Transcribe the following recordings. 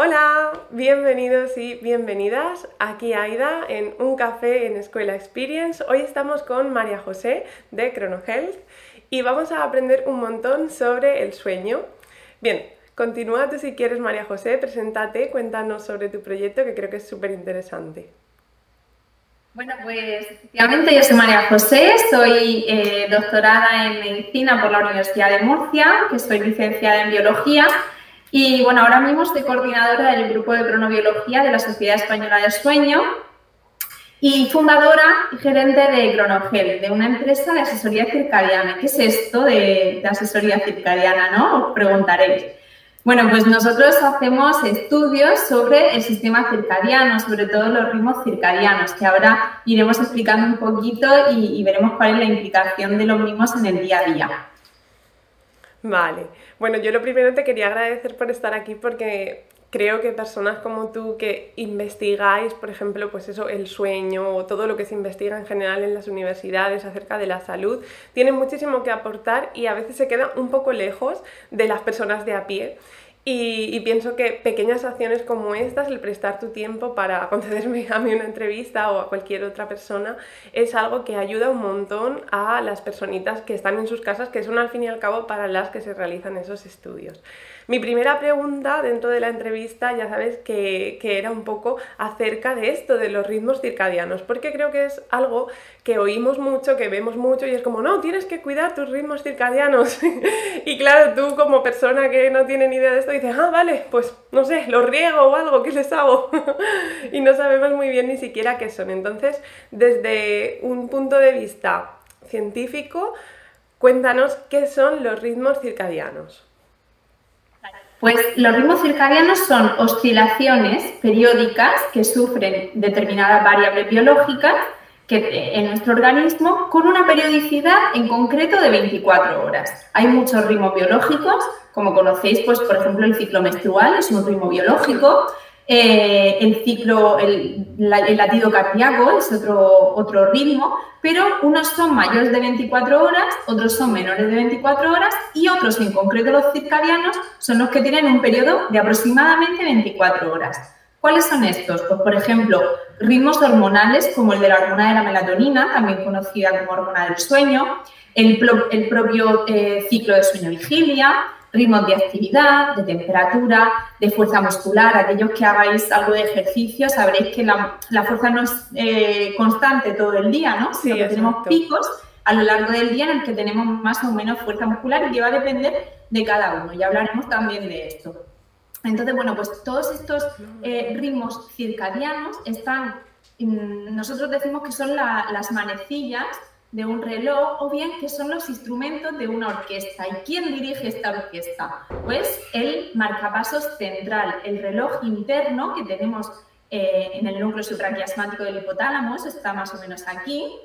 Hola, bienvenidos y bienvenidas aquí Aida en un café en Escuela Experience. Hoy estamos con María José de Health y vamos a aprender un montón sobre el sueño. Bien, continúa tú si quieres María José, preséntate, cuéntanos sobre tu proyecto que creo que es súper interesante. Bueno, pues efectivamente yo soy María José, soy eh, doctorada en medicina por la Universidad de Murcia, que soy licenciada en biología y bueno, ahora mismo soy coordinadora del grupo de cronobiología de la Sociedad Española de Sueño y fundadora y gerente de Cronogel, de una empresa de asesoría circadiana. ¿Qué es esto de, asesoría circadiana? ¿no? Os preguntaréis. Bueno, pues nosotros hacemos estudios sobre el sistema circadiano, sobre todo los ritmos circadianos, que ahora iremos explicando un poquito y veremos cuál es la implicación de los mismos en el día a día. Vale. Bueno, yo lo primero te quería agradecer por estar aquí porque creo que personas como tú que investigáis, por ejemplo, pues eso, el sueño o todo lo que se investiga en general en las universidades acerca de la salud, tienen muchísimo que aportar y a veces se queda un poco lejos de las personas de a pie. Y, pienso que pequeñas acciones como estas, el prestar tu tiempo para concederme a mí una entrevista o a cualquier otra persona, es algo que ayuda un montón a las personitas que están en sus casas, que son al fin y al cabo para las que se realizan esos estudios. Mi primera pregunta dentro de la entrevista, ya sabes que, era un poco acerca de esto, de los ritmos circadianos, porque creo que es algo que oímos mucho, que vemos mucho y es como, no, tienes que cuidar tus ritmos circadianos. y claro, tú como persona que no tiene ni idea de esto dices, ah, vale, pues no sé, los riego o algo, ¿qué les hago? y no sabemos muy bien ni siquiera qué son. Entonces, desde un punto de vista científico, cuéntanos qué son los ritmos circadianos. Pues los ritmos circadianos son oscilaciones periódicas que sufren determinadas variables biológicas que, en nuestro organismo con una periodicidad en concreto de 24 horas. Hay muchos ritmos biológicos, como conocéis, pues por ejemplo el ciclo menstrual es un ritmo biológico, eh, el ciclo, el, latido cardíaco es otro, otro ritmo, pero unos son mayores de 24 horas, otros son menores de 24 horas y otros, en concreto los circadianos, son los que tienen un periodo de aproximadamente 24 horas. ¿Cuáles son estos? Pues, por ejemplo, ritmos hormonales como el de la hormona de la melatonina, también conocida como hormona del sueño, el, propio eh, ciclo de sueño-vigilia, ritmos de actividad, de temperatura, de fuerza muscular. Aquellos que hagáis algo de ejercicio sabréis que la, fuerza no es eh, constante todo el día, ¿no? Sino que tenemos picos a lo largo del día en el que tenemos más o menos fuerza muscular y que va a depender de cada uno. Ya hablaremos también de esto. Entonces, bueno, pues todos estos eh, ritmos circadianos están, mm, nosotros decimos que son las manecillas de un reloj o bien que son los instrumentos de una orquesta. ¿Y quién dirige esta orquesta? Pues el marcapasos central, el reloj interno que tenemos eh, en el núcleo supraquiasmático del hipotálamo, está más o menos aquí,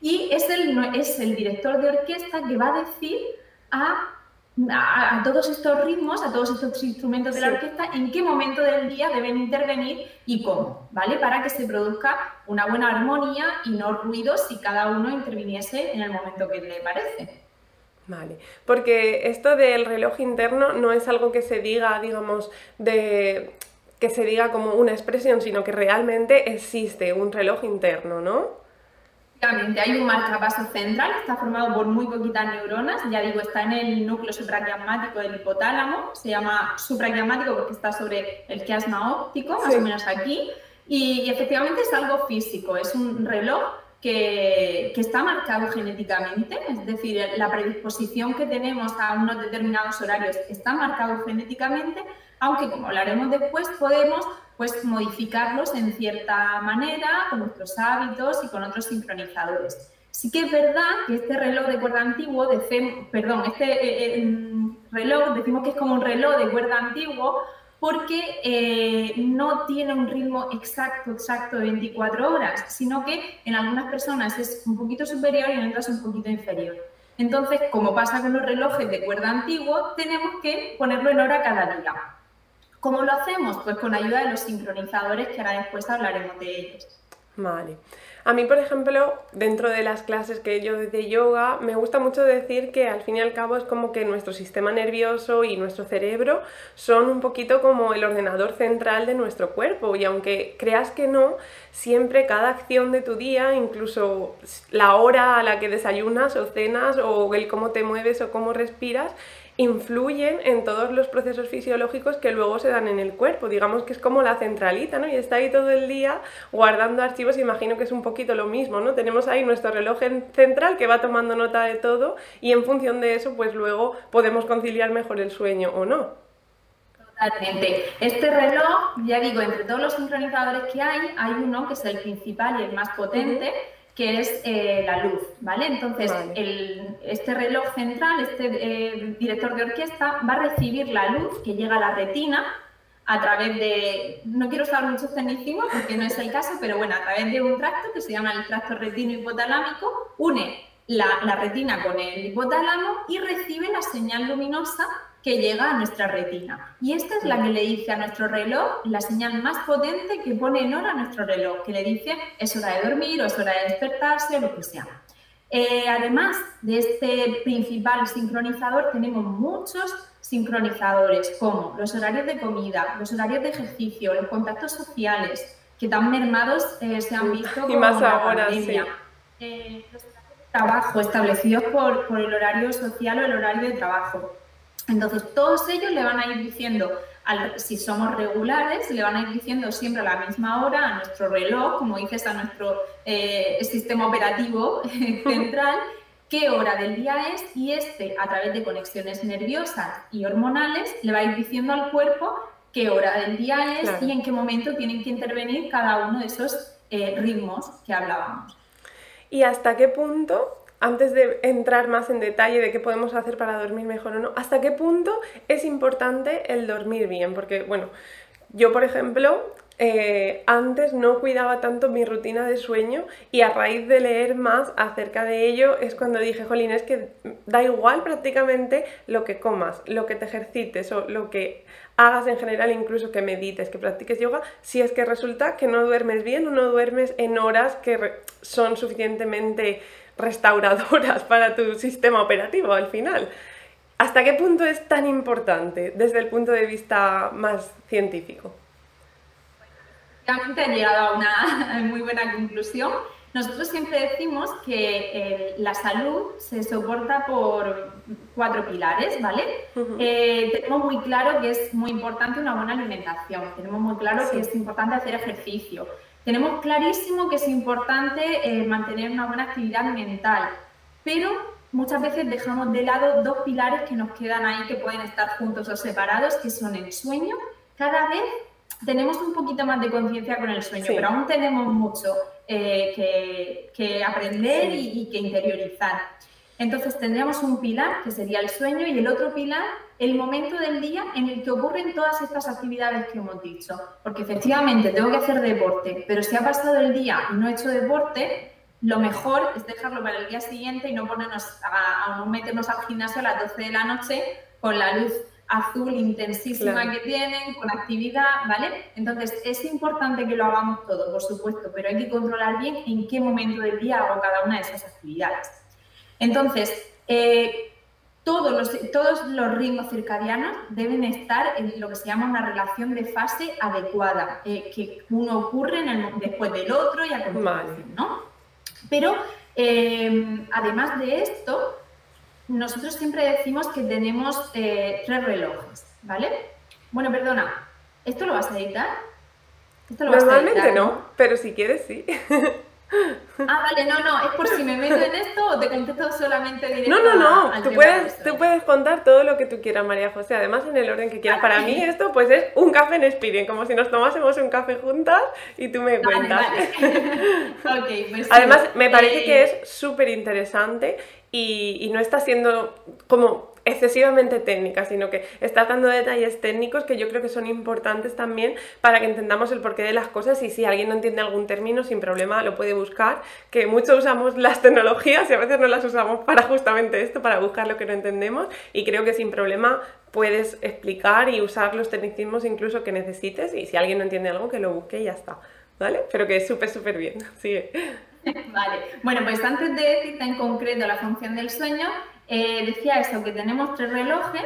y es el, es el director de orquesta que va a decir a a, todos estos ritmos, a todos estos instrumentos de la orquesta, en qué momento del día deben intervenir y cómo, ¿vale? Para que se produzca una buena armonía y no ruidos si cada uno interviniese en el momento que le parece. Vale, porque esto del reloj interno no es algo que se diga, digamos, de que se diga como una expresión, sino que realmente existe un reloj interno, ¿no? Hay un marcapaso central, está formado por muy poquitas neuronas, ya digo, está en el núcleo supraquiasmático del hipotálamo, se llama supraquiasmático porque está sobre el quiasma óptico, más o menos aquí, y, efectivamente es algo físico, es un reloj que, que, está marcado genéticamente, es decir, la predisposición que tenemos a unos determinados horarios está marcado genéticamente, aunque como hablaremos después podemos pues modificarlos en cierta manera con nuestros hábitos y con otros sincronizadores. Sí que es verdad que este reloj de cuerda antiguo, perdón, este eh, eh, reloj decimos que es como un reloj de cuerda antiguo porque eh, no tiene un ritmo exacto, exacto de 24 horas, sino que en algunas personas es un poquito superior y en otras un poquito inferior. Entonces, como pasa con los relojes de cuerda antiguo, tenemos que ponerlo en hora cada día. ¿Cómo lo hacemos? Pues con ayuda de los sincronizadores, que ahora después hablaremos de ellos. Vale. A mí, por ejemplo, dentro de las clases que yo de yoga, me gusta mucho decir que al fin y al cabo es como que nuestro sistema nervioso y nuestro cerebro son un poquito como el ordenador central de nuestro cuerpo y aunque creas que no, siempre cada acción de tu día, incluso la hora a la que desayunas o cenas o el cómo te mueves o cómo respiras, influyen en todos los procesos fisiológicos que luego se dan en el cuerpo. Digamos que es como la centralita, ¿no? Y está ahí todo el día guardando archivos, imagino que es un poquito lo mismo, ¿no? Tenemos ahí nuestro reloj central que va tomando nota de todo y en función de eso, pues luego podemos conciliar mejor el sueño o no. Totalmente. Este reloj, ya digo, entre todos los sincronizadores que hay, hay uno que es el principal y el más potente que es eh, la luz, ¿vale? Entonces, este reloj central, este eh, director de orquesta, va a recibir la luz que llega a la retina a través de, no quiero usar mucho tecnicismo porque no es el caso, pero bueno, a través de un tracto que se llama el tracto retino hipotalámico, une la, la retina con el hipotálamo y recibe la señal luminosa que llega a nuestra retina. Y esta es la que le dice a nuestro reloj la señal más potente que pone en hora a nuestro reloj, que le dice es hora de dormir o es hora de despertarse, lo que sea. Eh, además de este principal sincronizador, tenemos muchos sincronizadores como los horarios de comida, los horarios de ejercicio, los contactos sociales, que tan mermados eh, se han visto y más ahora, Sí. Eh, los horarios de trabajo establecidos por, por el horario social o el horario de trabajo entonces, todos ellos le van a ir diciendo, si somos regulares, le van a ir diciendo siempre a la misma hora a nuestro reloj, como dices, a nuestro eh, sistema operativo central, qué hora del día es y este, a través de conexiones nerviosas y hormonales, le va a ir diciendo al cuerpo qué hora del día es y en qué momento tienen que intervenir cada uno de esos eh, ritmos que hablábamos. ¿Y hasta qué punto antes de entrar más en detalle de qué podemos hacer para dormir mejor o no, ¿hasta qué punto es importante el dormir bien? Porque, bueno, yo, por ejemplo, eh, antes no cuidaba tanto mi rutina de sueño y a raíz de leer más acerca de ello es cuando dije, jolín, es que da igual prácticamente lo que comas, lo que te ejercites o lo que hagas en general, incluso que medites, que practiques yoga, si es que resulta que no duermes bien o no duermes en horas que son suficientemente restauradoras para tu sistema operativo al final. ¿Hasta qué punto es tan importante desde el punto de vista más científico? Realmente he llegado a una muy buena conclusión. Nosotros siempre decimos que eh, la salud se soporta por cuatro pilares, ¿vale? Eh, tenemos muy claro que es muy importante una buena alimentación, tenemos muy claro que es importante hacer ejercicio, tenemos clarísimo que es importante eh, mantener una buena actividad mental, pero muchas veces dejamos de lado dos pilares que nos quedan ahí que pueden estar juntos o separados, que son el sueño. Cada vez tenemos un poquito más de conciencia con el sueño, pero aún tenemos mucho eh, que, aprender y, y que interiorizar. Entonces tendríamos un pilar, que sería el sueño, y el otro pilar, el momento del día en el que ocurren todas estas actividades que hemos dicho. Porque efectivamente tengo que hacer deporte, pero si ha pasado el día y no he hecho deporte, lo mejor es dejarlo para el día siguiente y no ponernos a, no meternos al gimnasio a las 12 de la noche con la luz azul intensísima que tienen, con actividad, ¿vale? Entonces es importante que lo hagamos todo, por supuesto, pero hay que controlar bien en qué momento del día hago cada una de esas actividades. Entonces, eh, todos, los, todos los ritmos circadianos deben estar en lo que se llama una relación de fase adecuada, eh, que uno ocurre después del otro y a continuación, ¿no? Pero eh, además de esto, nosotros siempre decimos que tenemos tres relojes, ¿vale? Bueno, perdona, ¿esto lo vas a editar? ¿Esto lo Normalmente vas a editar, no, pero si quieres sí. Ah, vale, no, no, es por si me meto en esto o te contesto solamente directo. No, no, no, tú, puedes, tú puedes contar todo lo que tú quieras, María José, además en el orden que quieras. Para mí esto pues es un café en Spirit, como si nos tomásemos un café juntas y tú me cuentas. pues además, me parece que eh, es súper interesante y, y no está siendo como excesivamente técnica, sino que está dando detalles técnicos que yo creo que son importantes también para que entendamos el porqué de las cosas y si alguien no entiende algún término, sin problema lo puede buscar, que mucho usamos las tecnologías y a veces no las usamos para justamente esto, para buscar lo que no entendemos y creo que sin problema puedes explicar y usar los tecnicismos incluso que necesites y si alguien no entiende algo que lo busque y ya está. ¿vale? Pero que es súper, súper bien. Sigue. Vale, bueno, pues antes de decirte en concreto la función del sueño, eh, decía eso, que tenemos tres relojes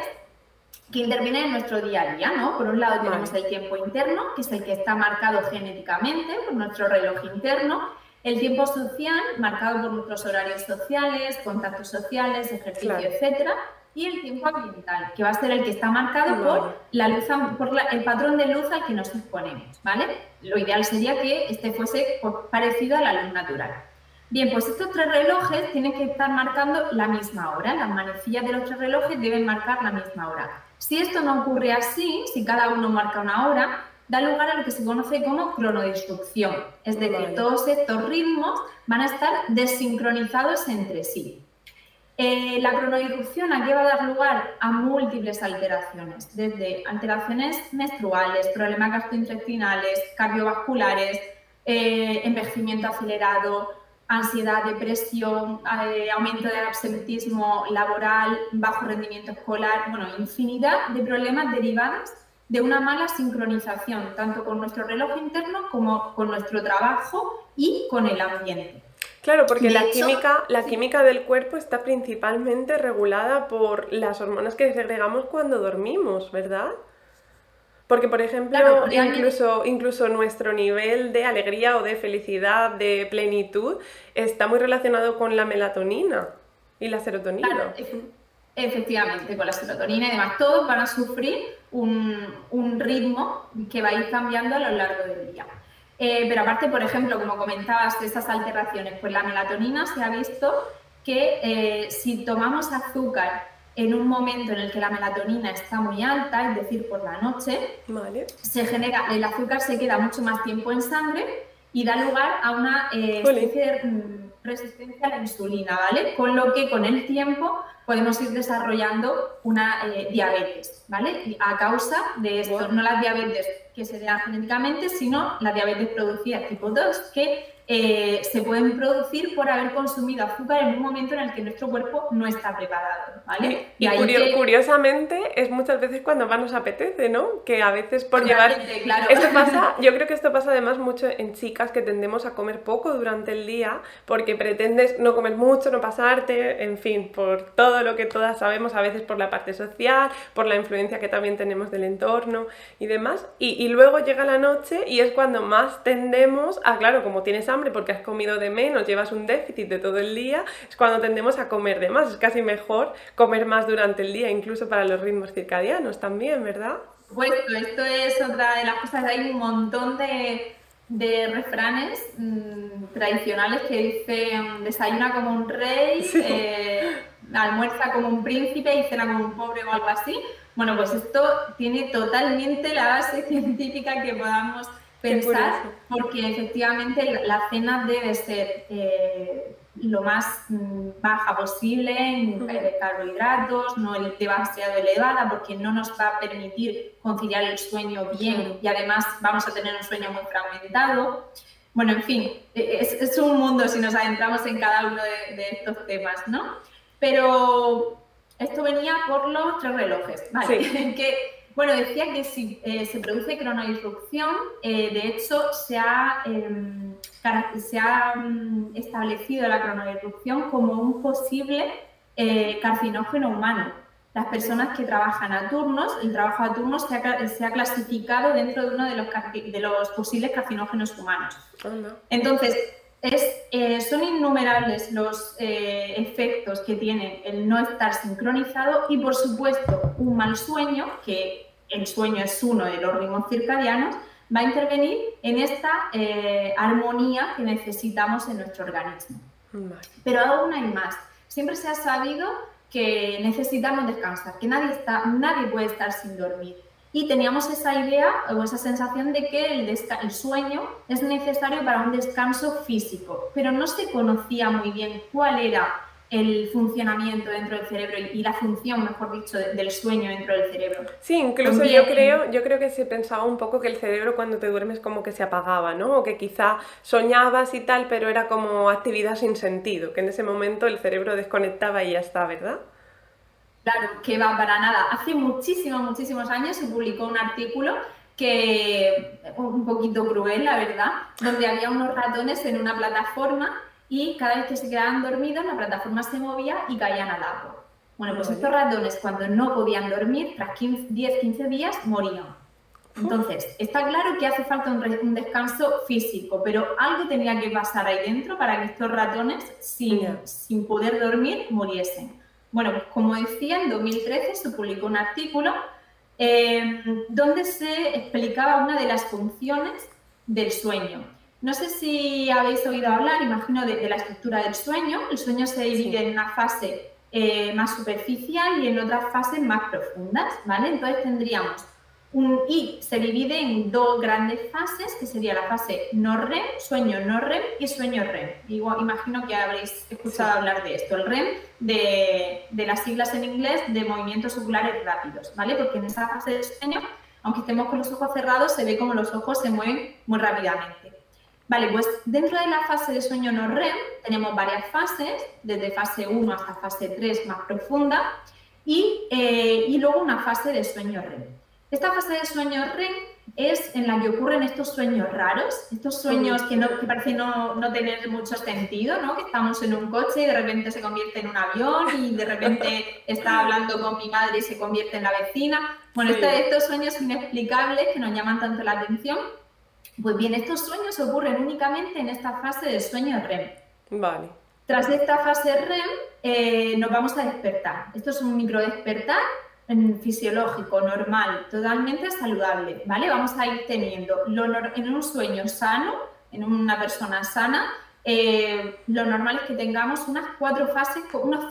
que intervienen en nuestro día a día, ¿no? Por un lado tenemos el tiempo interno, que es el que está marcado genéticamente por nuestro reloj interno, el tiempo social, marcado por nuestros horarios sociales, contactos sociales, ejercicio, etcétera, y el tiempo ambiental, que va a ser el que está marcado por, la luz, por el patrón de luz al que nos exponemos, ¿vale? Lo ideal sería que este fuese pues, parecido a la luz natural. Bien, pues estos tres relojes tienen que estar marcando la misma hora, las manecillas de los tres relojes deben marcar la misma hora. Si esto no ocurre así, si cada uno marca una hora, da lugar a lo que se conoce como cronodistrucción, es decir, todos estos ritmos van a estar desincronizados entre sí. Eh, la cronodifusión aquí va a dar lugar a múltiples alteraciones, desde alteraciones menstruales, problemas gastrointestinales, cardiovasculares, eh, envejecimiento acelerado, ansiedad, depresión, eh, aumento del absentismo laboral, bajo rendimiento escolar, bueno, infinidad de problemas derivados de una mala sincronización, tanto con nuestro reloj interno como con nuestro trabajo y con el ambiente. Claro, porque la, química, la química del cuerpo está principalmente regulada por las hormonas que segregamos cuando dormimos, ¿verdad? Porque, por ejemplo, incluso, incluso nuestro nivel de alegría o de felicidad, de plenitud, está muy relacionado con la melatonina y la serotonina. efectivamente, con la serotonina y demás. Todos van a sufrir un, un ritmo que va a ir cambiando a lo largo del día. Eh, pero aparte, por ejemplo, como comentabas, de esas alteraciones, pues la melatonina se ha visto que eh, si tomamos azúcar en un momento en el que la melatonina está muy alta, es decir, por la noche, se genera, el azúcar se queda mucho más tiempo en sangre y da lugar a una eh, especie de mm, resistencia a la insulina, ¿vale? Con lo que con el tiempo podemos ir desarrollando una diabetes, ¿vale? A causa de esto, no la diabetes que se da genéticamente, sino la diabetes producida tipo 2, que eh, se pueden producir por haber consumido azúcar en un momento en el que nuestro cuerpo no está preparado, ¿vale? Y, curiosamente es muchas veces cuando más nos apetece, ¿no? Que a veces por llevar... Claro. Esto pasa, yo creo que esto pasa además mucho en chicas que tendemos a comer poco durante el día porque pretendes no comer mucho, no pasarte, en fin, por todo lo que todas sabemos, a veces por la parte social, por la influencia que también tenemos del entorno y demás. Y, luego llega la noche y es cuando más tendemos a, claro, como tienes hambre, porque has comido de menos, llevas un déficit de todo el día, es cuando tendemos a comer de más. Es casi mejor comer más durante el día, incluso para los ritmos circadianos también, ¿verdad? Pues esto es otra de las cosas. Hay un montón de, refranes mm, tradicionales que dicen desayuna como un rey, eh, almuerza como un príncipe y cena como un pobre o algo así. Bueno, pues esto tiene totalmente la base científica que podamos pensar, porque efectivamente la cena debe ser eh, lo más mm, baja posible en carbohidratos, no demasiado elevada, porque no nos va a permitir conciliar el sueño bien y además vamos a tener un sueño muy fragmentado. Bueno, en fin, e, es, un mundo si nos adentramos en cada uno de, estos temas, ¿no? Pero esto venía por los tres relojes, ¿vale? que bueno, decía que si eh, se produce cronodisrupción, eh, de hecho se ha, em, se ha mm, establecido la cronodisrupción como un posible eh, carcinógeno humano. Las personas que trabajan a turnos, el trabajo a turnos se ha, clasificado dentro de uno de los, de los posibles carcinógenos humanos. Entonces, es, son innumerables los efectos que tiene el no estar sincronizado y, por supuesto, un mal sueño, que el sueño es uno de los ritmos circadianos, va a intervenir en esta eh, armonía que necesitamos en nuestro organismo. Pero aún hay más. Siempre se ha sabido que necesitamos descansar, que nadie, está, nadie puede estar sin dormir. Y teníamos esa idea o esa sensación de que el, el sueño es necesario para un descanso físico, pero no se conocía muy bien cuál era el funcionamiento dentro del cerebro y la función, mejor dicho, del sueño dentro del cerebro. Sí, incluso yo creo, yo creo que se pensaba un poco que el cerebro cuando te duermes como que se apagaba, ¿no? O que quizá soñabas y tal, pero era como actividad sin sentido, que en ese momento el cerebro desconectaba y ya está, ¿verdad? Claro, que va para nada. Hace muchísimos, muchísimos años se publicó un artículo que un poquito cruel, la verdad, donde había unos ratones en una plataforma y cada vez que se quedaban dormidos la plataforma se movía y caían al agua. Bueno, pues estos ratones cuando no podían dormir, tras 10-15 días, morían. Entonces, está claro que hace falta un, descanso físico, pero algo tenía que pasar ahí dentro para que estos ratones, sin, sin poder dormir, muriesen. Bueno, pues como decía, en 2013 se publicó un artículo eh, donde se explicaba una de las funciones del sueño. No sé si habéis oído hablar, imagino, de, la estructura del sueño. El sueño se divide en una fase eh, más superficial y en otras fases más profundas, ¿vale? Entonces tendríamos y se divide en dos grandes fases, que sería la fase no REM, sueño no REM y sueño REM. Igual, imagino que habréis escuchado hablar de esto. El REM, de, de, las siglas en inglés de movimientos oculares rápidos, ¿vale? Porque en esa fase de sueño, aunque estemos con los ojos cerrados, se ve como los ojos se mueven muy rápidamente. Vale, pues dentro de la fase de sueño no REM tenemos varias fases, desde fase 1 hasta fase 3 más profunda, y, eh, y luego una fase de sueño REM. Esta fase de sueño REM es en la que ocurren estos sueños raros, estos sueños que, no, que parecen no, no, tener mucho sentido, ¿no? Que estamos en un coche y de repente se convierte en un avión y de repente está hablando con mi madre y se convierte en la vecina. Bueno, este, estos sueños inexplicables que nos llaman tanto la atención, pues bien, estos sueños ocurren únicamente en esta fase de sueño REM. Vale. Tras esta fase REM eh, nos vamos a despertar. Esto es un micro despertar fisiológico, normal, totalmente saludable, ¿vale? Vamos a ir teniendo en un sueño sano, en una persona sana, eh, lo normal es que tengamos unas cuatro fases, unos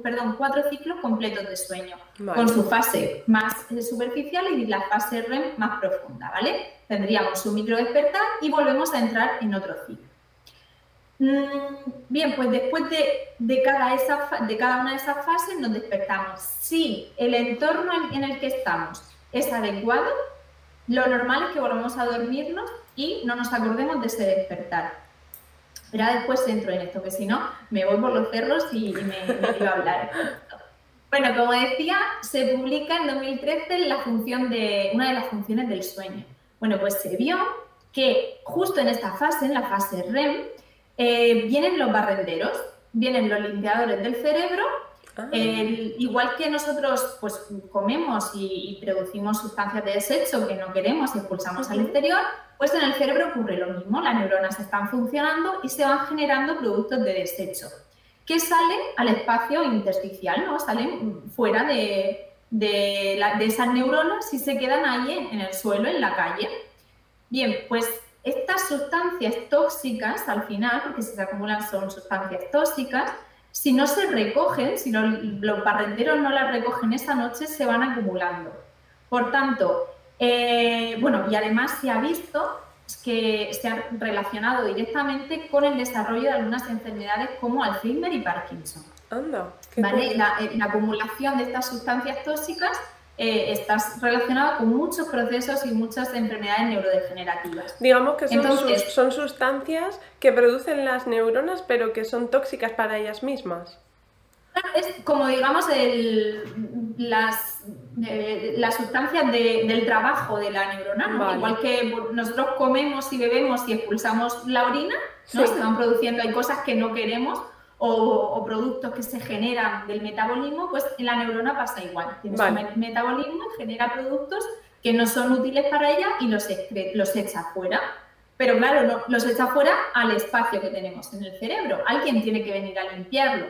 perdón, cuatro ciclos completos de sueño, con su fase más superficial y la fase REM más profunda, ¿vale? Tendríamos un micro despertar y volvemos a entrar en otro ciclo. Mm, bien, pues después de, cada esa, de cada una de esas fases nos despertamos. Si el entorno en el que estamos es adecuado, lo normal es que volvamos a dormirnos y no nos acordemos de ese despertar. Pero después entro en esto, que si no, me voy por los cerros y, me, me a hablar. Bueno, como decía, se publica en 2013 la función de, una de las funciones del sueño. Bueno, pues se vio que justo en esta fase, en la fase REM, eh, vienen los barrenderos, vienen los limpiadores del cerebro, ah. igual que nosotros pues comemos y, producimos sustancias de desecho que no queremos y expulsamos al exterior, pues en el cerebro ocurre lo mismo, las neuronas están funcionando y se van generando productos de desecho que salen al espacio intersticial, ¿no? salen fuera de, de esas neuronas y se quedan ahí en el suelo, en la calle. Bien, pues estas sustancias tóxicas, al final, porque si se acumulan son sustancias tóxicas, si no se recogen, si los barrenderos no las recogen esa noche, se van acumulando. Por tanto, eh, bueno, y además se ha visto que se ha relacionado directamente con el desarrollo de algunas enfermedades como Alzheimer y Parkinson. Anda, ¿Vale? La, eh, la acumulación de estas sustancias tóxicas eh, estás relacionado con muchos procesos y muchas enfermedades neurodegenerativas. Digamos que son, sustancias que producen las neuronas, pero que son tóxicas para ellas mismas. Es como, digamos, las, eh, las sustancias del trabajo de la neurona, igual que nosotros comemos y bebemos y expulsamos la orina, ¿no? se van produciendo, hay cosas que no queremos, o, productos que se generan del metabolismo, pues en la neurona pasa igual. Tiene su metabolismo, genera productos que no son útiles para ella y los, los echa fuera. Pero claro, no, los echa fuera al espacio que tenemos en el cerebro. Alguien tiene que venir a limpiarlo.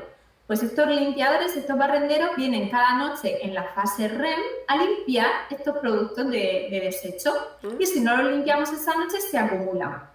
Pues estos limpiadores, estos barrenderos, vienen cada noche en la fase REM a limpiar estos productos de, de desecho. Mm. Y si no los limpiamos esa noche, se acumulan.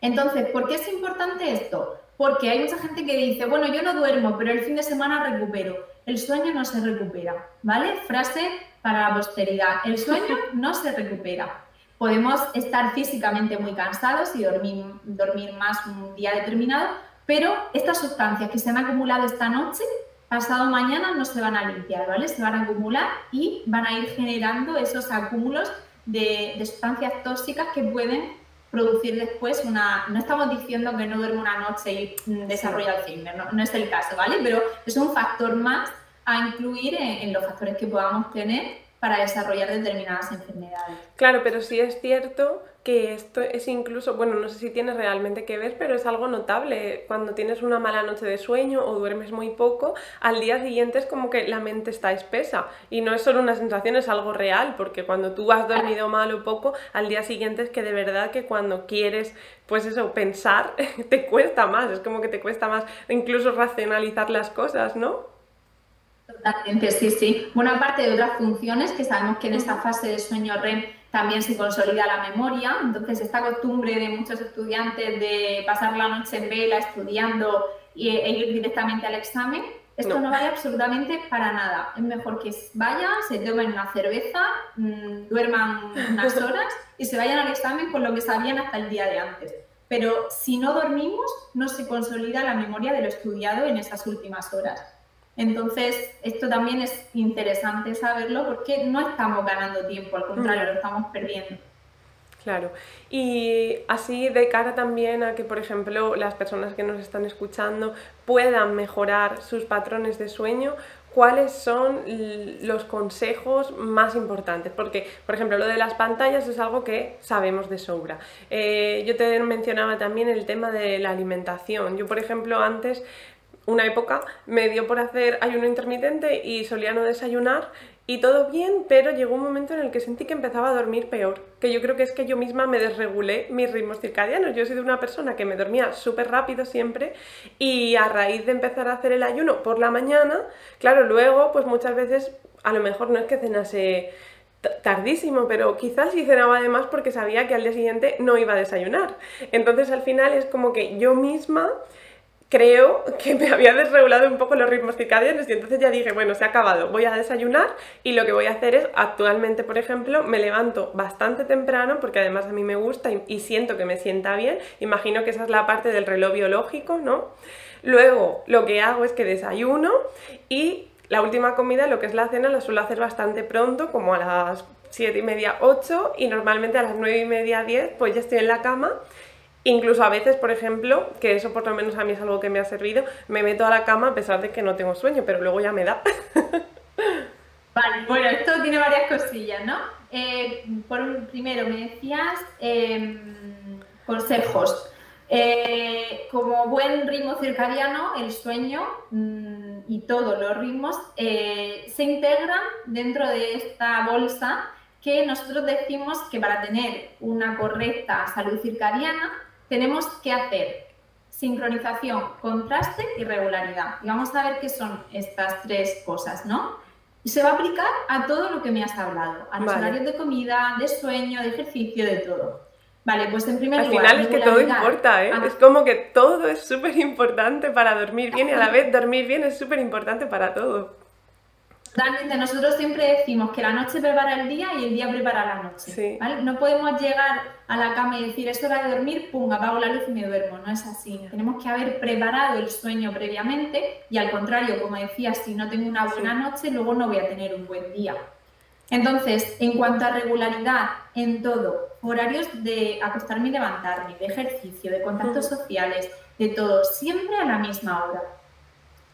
Entonces, ¿por qué es importante esto? Porque hay mucha gente que dice, bueno, yo no duermo, pero el fin de semana recupero. El sueño no se recupera, ¿vale? Frase para la posteridad. El sueño no se recupera. Podemos estar físicamente muy cansados y dormir, dormir más un día determinado, pero estas sustancias que se han acumulado esta noche, pasado mañana no se van a limpiar, ¿vale? Se van a acumular y van a ir generando esos acúmulos de, de sustancias tóxicas que pueden producir después una... No estamos diciendo que no duerme una noche y desarrolla Alzheimer, no, no es el caso, ¿vale? Pero es un factor más a incluir en, los factores que podamos tener para desarrollar determinadas enfermedades. Claro, pero sí es cierto que esto es incluso, bueno, no sé si tiene realmente que ver, pero es algo notable. Cuando tienes una mala noche de sueño o duermes muy poco, al día siguiente es como que la mente está espesa. Y no es solo una sensación, es algo real, porque cuando tú has dormido mal o poco, al día siguiente es que de verdad que cuando quieres, pues eso, pensar, te cuesta más, es como que te cuesta más incluso racionalizar las cosas, ¿no? Totalmente, sí, sí. Bueno, aparte de otras funciones, que sabemos que en esta fase de sueño REM también se consolida la memoria, entonces esta costumbre de muchos estudiantes de pasar la noche en vela estudiando e ir directamente al examen, esto no. vale absolutamente para nada. Es mejor que vayan, se tomen una cerveza, mm, duerman unas horas y se vayan al examen con lo que sabían hasta el día de antes. Pero si no dormimos, no se consolida la memoria de lo estudiado en esas últimas horas. Entonces, esto también es interesante saberlo porque no estamos ganando tiempo, al contrario, lo estamos perdiendo. Claro. Y así de cara también a que, por ejemplo, las personas que nos están escuchando puedan mejorar sus patrones de sueño, ¿cuáles son los consejos más importantes? Porque, por ejemplo, lo de las pantallas es algo que sabemos de sobra. Eh, yo te mencionaba también el tema de la alimentación. Yo, por ejemplo, antes una época me dio por hacer ayuno intermitente y solía no desayunar y todo bien, pero llegó un momento en el que sentí que empezaba a dormir peor, que yo creo que es que yo misma me desregulé mis ritmos circadianos. Yo he sido una persona que me dormía súper rápido siempre y a raíz de empezar a hacer el ayuno por la mañana, claro, luego pues muchas veces a lo mejor no es que cenase tardísimo, pero quizás sí cenaba además porque sabía que al día siguiente no iba a desayunar. Entonces al final es como que yo misma creo que me había desregulado un poco los ritmos circadianos y entonces ya dije, bueno, se ha acabado, voy a desayunar y lo que voy a hacer es, actualmente, por ejemplo, me levanto bastante temprano porque además a mí me gusta y, siento que me sienta bien, imagino que esa es la parte del reloj biológico, ¿no? Luego lo que hago es que desayuno y la última comida, lo que es la cena, la suelo hacer bastante pronto, como a las 7 y media, 8 y normalmente a las 9 y media, 10 pues ya estoy en la cama Incluso a veces, por ejemplo, que eso por lo menos a mí es algo que me ha servido, me meto a la cama a pesar de que no tengo sueño, pero luego ya me da. Vale, bueno, esto tiene varias cosillas, ¿no? Eh, por primero, me decías em, consejos. Eh, como buen ritmo circadiano, el sueño mm, y todos los ritmos eh, se integran dentro de esta bolsa que nosotros decimos que para tener una correcta salud circadiana tenemos que hacer sincronización, contraste y regularidad. Y vamos a ver qué son estas tres cosas, ¿no? Y se va a aplicar a todo lo que me has hablado, a los horarios de comida, de sueño, de ejercicio, de todo. Vale, pues en primer lugar. Al final es que todo importa, ¿eh? Es como que todo es súper importante para dormir bien y a la vez dormir bien es súper importante para todo. Realmente nosotros siempre decimos que la noche prepara el día y el día prepara la noche. No podemos llegar a la cama y decir es hora de dormir, pum, apago la luz y me duermo. No es así. Tenemos que haber preparado el sueño previamente y al contrario, como decía, si no tengo una buena noche, luego no voy a tener un buen día. Entonces, en cuanto a regularidad en todo, horarios de acostarme y levantarme, de ejercicio, de contactos sociales, de todo, siempre a la misma hora.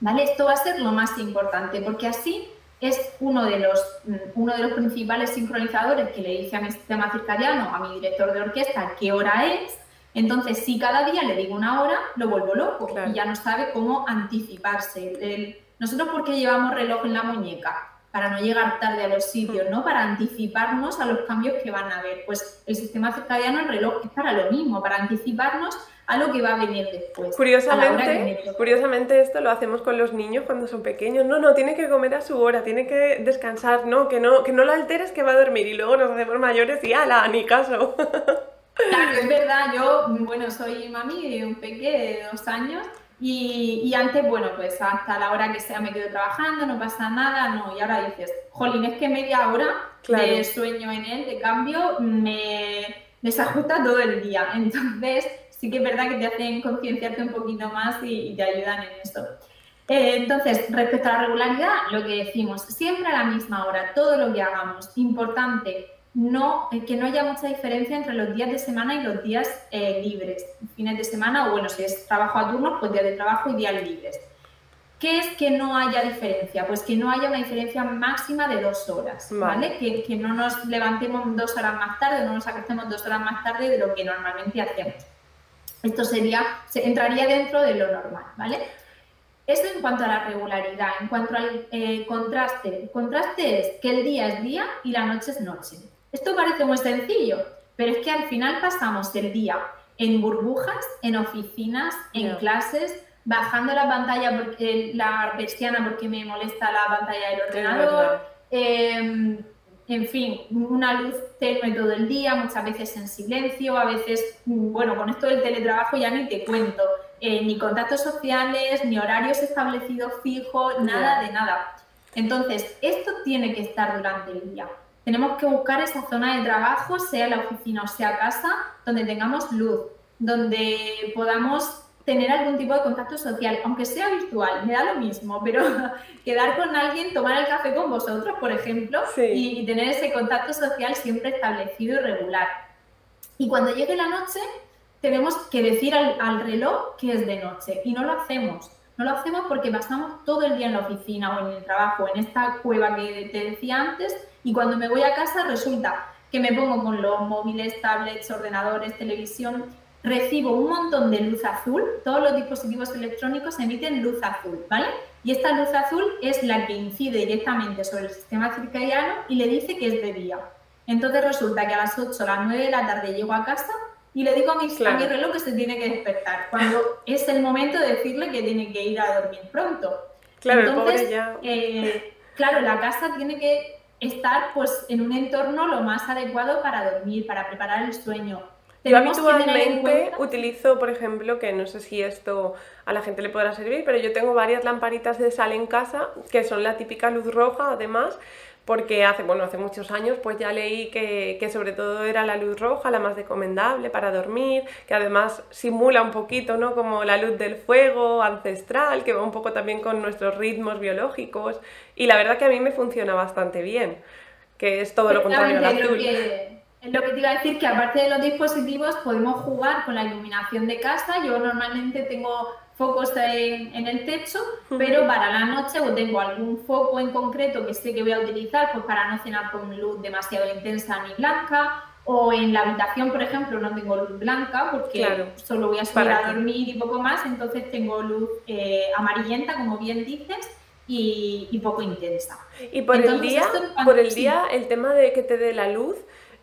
¿Vale? Esto va a ser lo más importante porque así es uno de, los, mm, uno de los principales sincronizadores que le dice a mi sistema circadiano, a mi director de orquesta, qué hora es. Entonces, si cada día le digo una hora, lo vuelvo loco y ya no sabe cómo anticiparse. nosotros, ¿por qué llevamos reloj en la muñeca? Para no llegar tarde a los sitios, ¿no? Para anticiparnos a los cambios que van a haber. Pues el sistema circadiano, el reloj, es para lo mismo, para anticiparnos a lo que va a venir después. Curiosamente, curiosamente esto lo hacemos con los niños cuando son pequeños. No, no, tiene que comer a su hora, tiene que descansar, no, que no, que no lo alteres que va a dormir y luego nos hacemos mayores y ala, ni caso. Claro, es verdad, yo, bueno, soy mami de un peque de dos años y, y, antes, bueno, pues hasta la hora que sea me quedo trabajando, no pasa nada, no, y ahora dices, jolín, es que media hora de sueño en él, de cambio, me desajusta todo el día. Entonces, sí que es verdad que te hacen concienciarte un poquito más y, te ayudan en esto. Eh, entonces, respecto a la regularidad, lo que decimos, siempre a la misma hora, todo lo que hagamos, importante, no, eh, que no haya mucha diferencia entre los días de semana y los días eh, libres, fines de semana, o bueno, si es trabajo a turnos, pues días de trabajo y días libres. ¿Qué es que no haya diferencia? Pues que no haya una diferencia máxima de dos horas, ¿vale? Que, que, no nos levantemos dos horas más tarde, no nos acostemos dos horas más tarde de lo que normalmente hacemos. Esto sería, se entraría dentro de lo normal, ¿vale? Eso en cuanto a la regularidad, en cuanto al eh, contraste. El contraste es que el día es día y la noche es noche. Esto parece muy sencillo, pero es que al final pasamos el día en burbujas, en oficinas, en clases, bajando la pantalla, porque, la persiana porque me molesta la pantalla del ordenador, em, en fin, una luz tenue todo el día, muchas veces en silencio, a veces, bueno, con esto del teletrabajo ya ni te cuento, eh, ni contactos sociales, ni horarios establecidos fijos, nada de nada. Entonces, esto tiene que estar durante el día. Tenemos que buscar esa zona de trabajo, sea la oficina o sea casa, donde tengamos luz, donde podamos tener algún tipo de contacto social, aunque sea virtual, me da lo mismo, pero quedar con alguien, tomar el café con vosotros, por ejemplo, y, tener ese contacto social siempre establecido y regular. Y cuando llegue la noche, tenemos que decir al, reloj que es de noche, y no lo hacemos. No lo hacemos porque pasamos todo el día en la oficina o en el trabajo, en esta cueva que te decía antes, y cuando me voy a casa resulta que me pongo con los móviles, tablets, ordenadores, televisión recibo un montón de luz azul, todos los dispositivos electrónicos emiten luz azul, ¿vale? Y esta luz azul es la que incide directamente sobre el sistema circadiano y le dice que es de día. Entonces resulta que a las 8 o las 9 de la tarde llego a casa y le digo a mi, reloj que se tiene que despertar, cuando es el momento de decirle que tiene que ir a dormir pronto. Claro, Entonces, ya... Eh, claro, la casa tiene que estar pues en un entorno lo más adecuado para dormir, para preparar el sueño yo habitualmente utilizo, por ejemplo, que no sé si esto a la gente le podrá servir, pero yo tengo varias lamparitas de sal en casa que son la típica luz roja, además, porque hace, bueno, hace muchos años pues ya leí que, que, sobre todo era la luz roja la más recomendable para dormir, que además simula un poquito, ¿no? Como la luz del fuego ancestral, que va un poco también con nuestros ritmos biológicos, y la verdad que a mí me funciona bastante bien, que es todo lo contrario al azul. Es lo que te iba a decir, que aparte de los dispositivos podemos jugar con la iluminación de casa. Yo normalmente tengo focos en, el techo, pero para la noche o tengo algún foco en concreto que sé que voy a utilizar pues para no cenar con luz demasiado intensa ni blanca. O en la habitación, por ejemplo, no tengo luz blanca porque solo voy a subir a dormir y poco más, entonces tengo luz eh, amarillenta, como bien dices, y, poco intensa. Y por el día, por el día, el tema de que te dé la luz,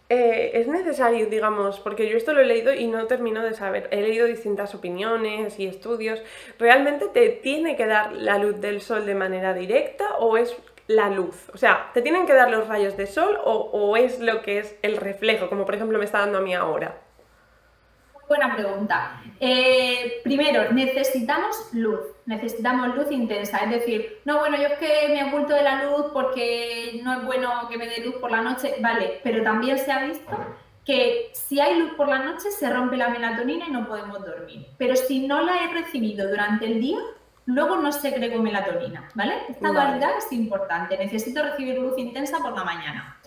eh, es necesario, digamos, porque yo esto lo he leído y no termino de saber. He leído distintas opiniones y estudios. ¿Realmente te tiene que dar la luz del sol de manera directa o es la luz? O sea, ¿te tienen que dar los rayos de sol o, o es lo que es el reflejo, como por ejemplo me está dando a mí ahora? Buena pregunta. Eh, primero, necesitamos luz, necesitamos luz intensa. Es decir, no, bueno, yo es que me oculto de la luz porque no es bueno que me dé luz por la noche. Vale, pero también se ha visto que si hay luz por la noche se rompe la melatonina y no podemos dormir. Pero si no la he recibido durante el día, luego no se cree con melatonina, ¿vale? Esta dualidad es importante. Necesito recibir luz intensa por la mañana.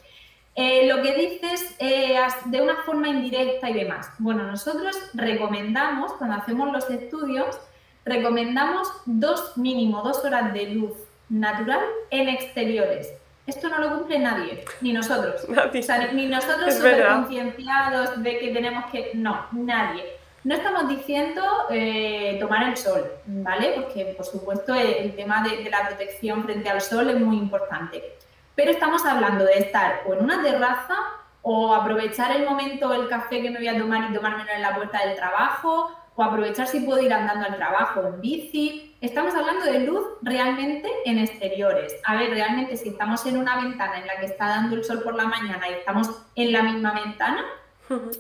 Eh, lo que dices eh, de una forma indirecta y demás. Bueno, nosotros recomendamos, cuando hacemos los estudios, recomendamos dos mínimo, dos horas de luz natural en exteriores. Esto no lo cumple nadie, ni nosotros. ni nosotros somos concienciados de que tenemos que... No, nadie. No estamos diciendo eh, tomar el sol, ¿vale? Porque, por supuesto, el, tema de la protección frente al sol es muy importante pero estamos hablando de estar o en una terraza o aprovechar el momento, el café que me voy a tomar y tomármelo en la puerta del trabajo, o aprovechar si puedo ir andando al trabajo en bici. Estamos hablando de luz realmente en exteriores. A ver, realmente si estamos en una ventana en la que está dando el sol por la mañana y estamos en la misma ventana,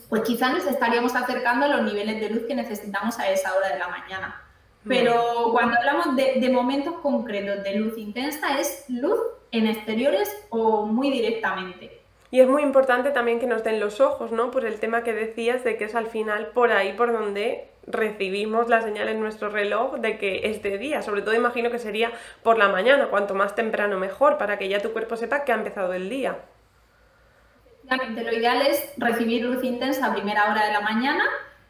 pues quizá nos estaríamos acercando a los niveles de luz que necesitamos a esa hora de la mañana. Pero cuando hablamos de, de momentos concretos de luz intensa, es luz en exteriores o muy directamente. Y es muy importante también que nos den los ojos, ¿no? Por el tema que decías de que es al final por ahí por donde recibimos la señal en nuestro reloj de que es de día. Sobre todo imagino que sería por la mañana, cuanto más temprano mejor, para que ya tu cuerpo sepa que ha empezado el día. Lo ideal es recibir luz intensa a primera hora de la mañana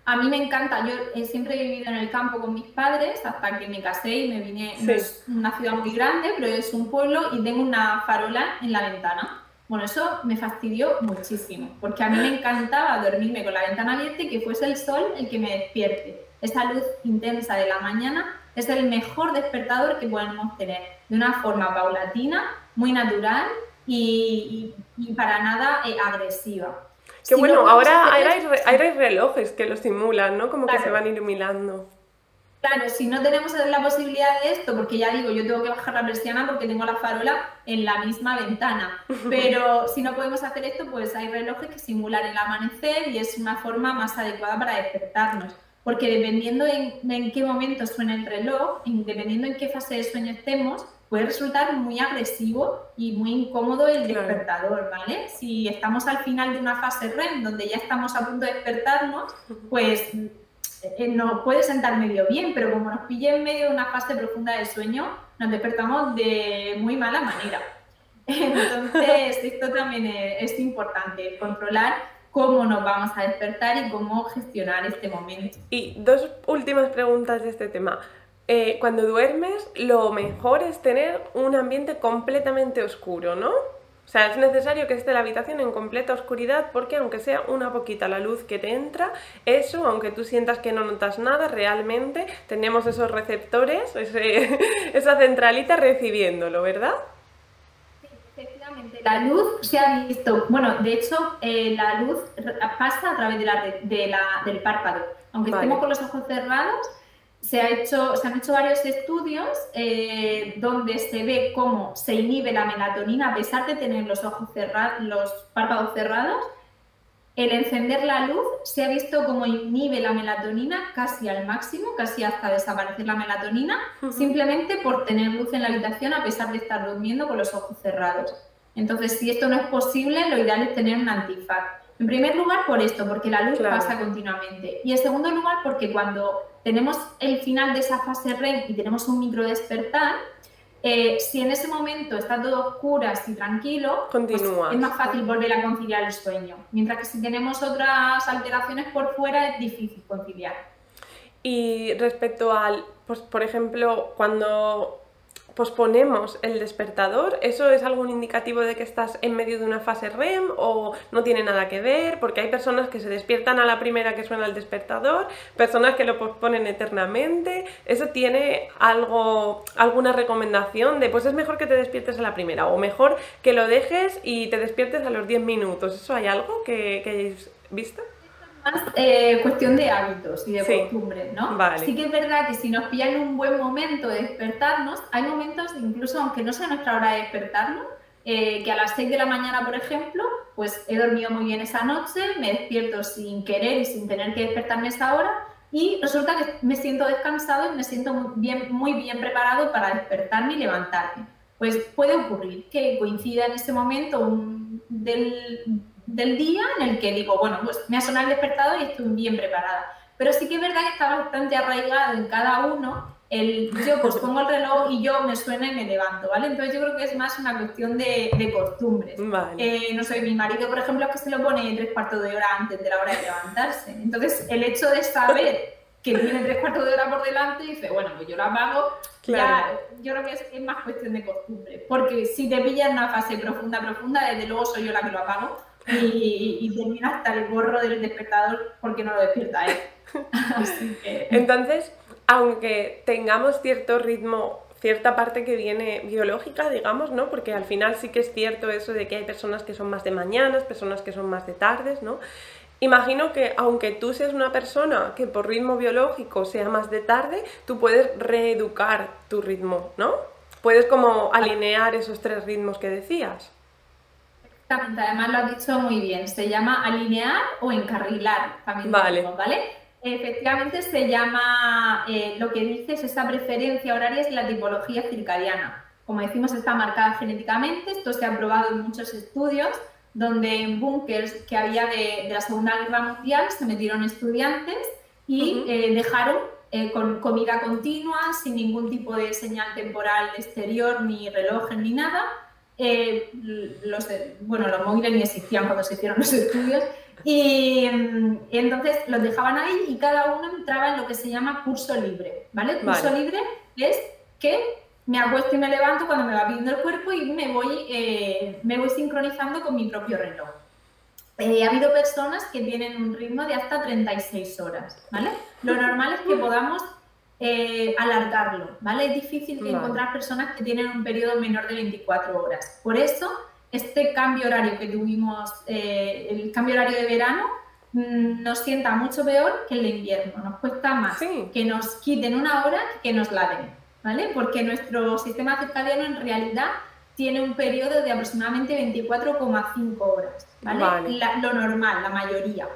A mí me encanta, yo eh, siempre he vivido en el campo con mis padres hasta que me casé y me vine, no es una ciudad muy grande, pero es un pueblo y tengo una farola en la ventana. Bueno, eso me fastidió muchísimo, porque a mí me encantaba dormirme con la ventana abierta y que fuese el sol el que me despierte. Esa luz intensa de la mañana es el mejor despertador que podemos tener, de una forma paulatina, muy natural y, para nada eh, agresiva. Qué bueno, ahora hay, relojes que lo simulan, ¿no? Como que se van iluminando. Claro, si no tenemos la posibilidad de esto, porque ya digo, yo tengo que bajar la persiana porque tengo la farola en la misma ventana, pero si no podemos hacer esto, pues hay relojes que simulan el amanecer y es una forma más adecuada para despertarnos, porque dependiendo en, qué momento suena el reloj, dependiendo en qué fase de sueño estemos, puede resultar muy agresivo y muy incómodo el despertador, ¿vale? Si estamos al final de una fase REM donde ya estamos a punto de despertarnos, pues eh, nos puede sentar medio bien, pero como nos pille en medio de una fase profunda de sueño, nos despertamos de muy mala manera. Entonces, esto también es, importante, controlar cómo nos vamos a despertar y cómo gestionar este momento. Y dos últimas preguntas de este tema. Eh, cuando duermes, lo mejor es tener un ambiente completamente oscuro, ¿no? O sea, es necesario que esté la habitación en completa oscuridad porque aunque sea una poquita la luz que te entra, eso, aunque tú sientas que no notas nada, realmente tenemos esos receptores, esa centralita recibiéndolo, ¿verdad? Sí, efectivamente. La luz se ha visto, bueno, de hecho, eh, la luz pasa a través de la, del párpado. Aunque estemos con los ojos cerrados, se, ha hecho, se han hecho varios estudios eh, donde se ve cómo se inhibe la melatonina a pesar de tener los ojos cerrados, los párpados cerrados. El encender la luz se ha visto como inhibe la melatonina casi al máximo, casi hasta desaparecer la melatonina, simplemente por tener luz en la habitación a pesar de estar durmiendo con los ojos cerrados. Entonces, si esto no es posible, lo ideal es tener un antifaz. En primer lugar, por esto, porque la luz pasa continuamente. Y en segundo lugar, porque cuando tenemos el final de esa fase REM y tenemos un micro despertar, eh, si en ese momento está todo oscuro y tranquilo, pues es más fácil volver a conciliar el sueño. Mientras que si tenemos otras alteraciones por fuera, es difícil conciliar. Y respecto al, pues por ejemplo, cuando posponemos el despertador, ¿eso es algún indicativo de que estás en medio de una fase REM o no tiene nada que ver? Porque hay personas que se despiertan a la primera que suena el despertador, personas que lo posponen eternamente. ¿Eso tiene algo, alguna recomendación de pues es mejor que te despiertes a la primera o mejor que lo dejes y te despiertes a los 10 minutos? ¿Eso hay algo que, que hayáis visto? Más eh, cuestión de hábitos y de costumbres, ¿no? Sí que es verdad que si nos pillan un buen momento de despertarnos, hay momentos, incluso aunque no sea nuestra hora de despertarnos, eh, que a las 6 de la mañana, por ejemplo, pues he dormido muy bien esa noche, me despierto sin querer y sin tener que despertarme esa hora y resulta que me siento descansado y me siento muy bien, muy bien preparado para despertarme y levantarme. Pues puede ocurrir que coincida en ese momento un, del, del día en el que digo, bueno, pues me ha sonado el despertador y estoy bien preparada. Pero sí que es verdad que está bastante arraigado en cada uno el yo pues pongo el reloj y yo me suena y me levanto, ¿vale? Entonces yo creo que es más una cuestión de, de costumbres. Eh, no sé, mi marido, por ejemplo, es que se lo pone tres cuartos de hora antes de la hora de levantarse. Entonces el hecho de saber que tiene tres cuartos de hora por delante y dice, bueno, pues yo lo apago, ya, yo creo que es, es, más cuestión de costumbre. Porque si te pillas en una fase profunda, profunda, desde luego soy yo la que lo apago y, termina hasta el gorro del despertador porque no lo despierta él. Entonces, aunque tengamos cierto ritmo, cierta parte que viene biológica, digamos, ¿no? Porque al final sí que es cierto eso de que hay personas que son más de mañanas, personas que son más de tardes, ¿no? Imagino que aunque tú seas una persona que por ritmo biológico sea más de tarde, tú puedes reeducar tu ritmo, ¿no? Puedes como alinear esos tres ritmos que decías. Exactamente, además lo has dicho muy bien. Se llama alinear o encarrilar también. Vale. ¿vale? Efectivamente se llama, eh, lo que dices, esa preferencia horaria es la tipología circadiana. Como decimos, está marcada genéticamente. Esto se ha probado en muchos estudios, donde en búnkers que había de, la Segunda Guerra Mundial se metieron estudiantes y eh, dejaron eh, con comida continua, sin ningún tipo de señal temporal exterior, ni relojes, ni nada, eh, los, bueno, los móviles ni existían cuando se hicieron los estudios Y, entonces los dejaban ahí y cada uno entraba en lo que se llama curso libre, ¿vale? Curso libre es que me acuesto y me levanto cuando me va pidiendo el cuerpo y me voy, eh, me voy sincronizando con mi propio reloj. Eh, ha habido personas que tienen un ritmo de hasta 36 horas, ¿vale? Lo normal es que podamos eh, alargarlo, ¿vale? Es difícil encontrar personas que tienen un periodo menor de 24 horas. Por eso, este cambio horario que tuvimos, eh, el cambio horario de verano, mm, nos sienta mucho peor que el de invierno. Nos cuesta más que nos quiten una hora que nos la den, ¿vale? Porque nuestro sistema circadiano en realidad tiene un periodo de aproximadamente 24,5 horas, ¿vale? lo normal, la mayoría.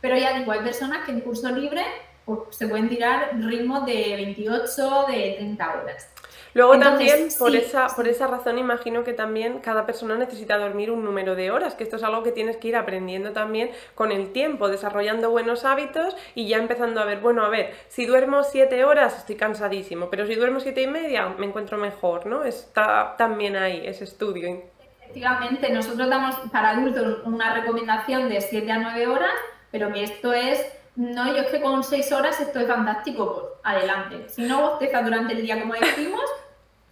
Pero ya digo, hay personas que en curso libre pues, se pueden tirar ritmos de 28, de 30 horas. Luego también, por, esa, por esa razón, imagino que también cada persona necesita dormir un número de horas, que esto es algo que tienes que ir aprendiendo también con el tiempo, desarrollando buenos hábitos y ya empezando a ver, bueno, a ver, si duermo siete horas estoy cansadísimo, pero si duermo siete y media me encuentro mejor, ¿no? Está también ahí ese estudio. Efectivamente, nosotros damos para adultos una recomendación de 7 a 9 horas, pero que esto es no, yo es que con 6 horas estoy fantástico, pues adelante. Si no bosteza durante el día, como decimos,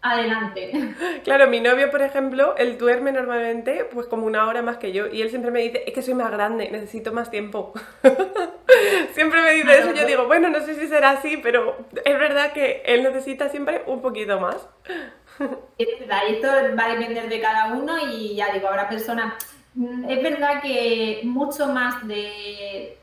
adelante. Claro, mi novio, por ejemplo, él duerme normalmente pues como una hora más que yo y él siempre me dice, es que soy más grande, necesito más tiempo. siempre me dice eso, yo digo, bueno, no sé si será así, pero es verdad que él necesita siempre un poquito más. es verdad, esto va a depender de cada uno y ya digo, habrá personas... Mm, es verdad que mucho más de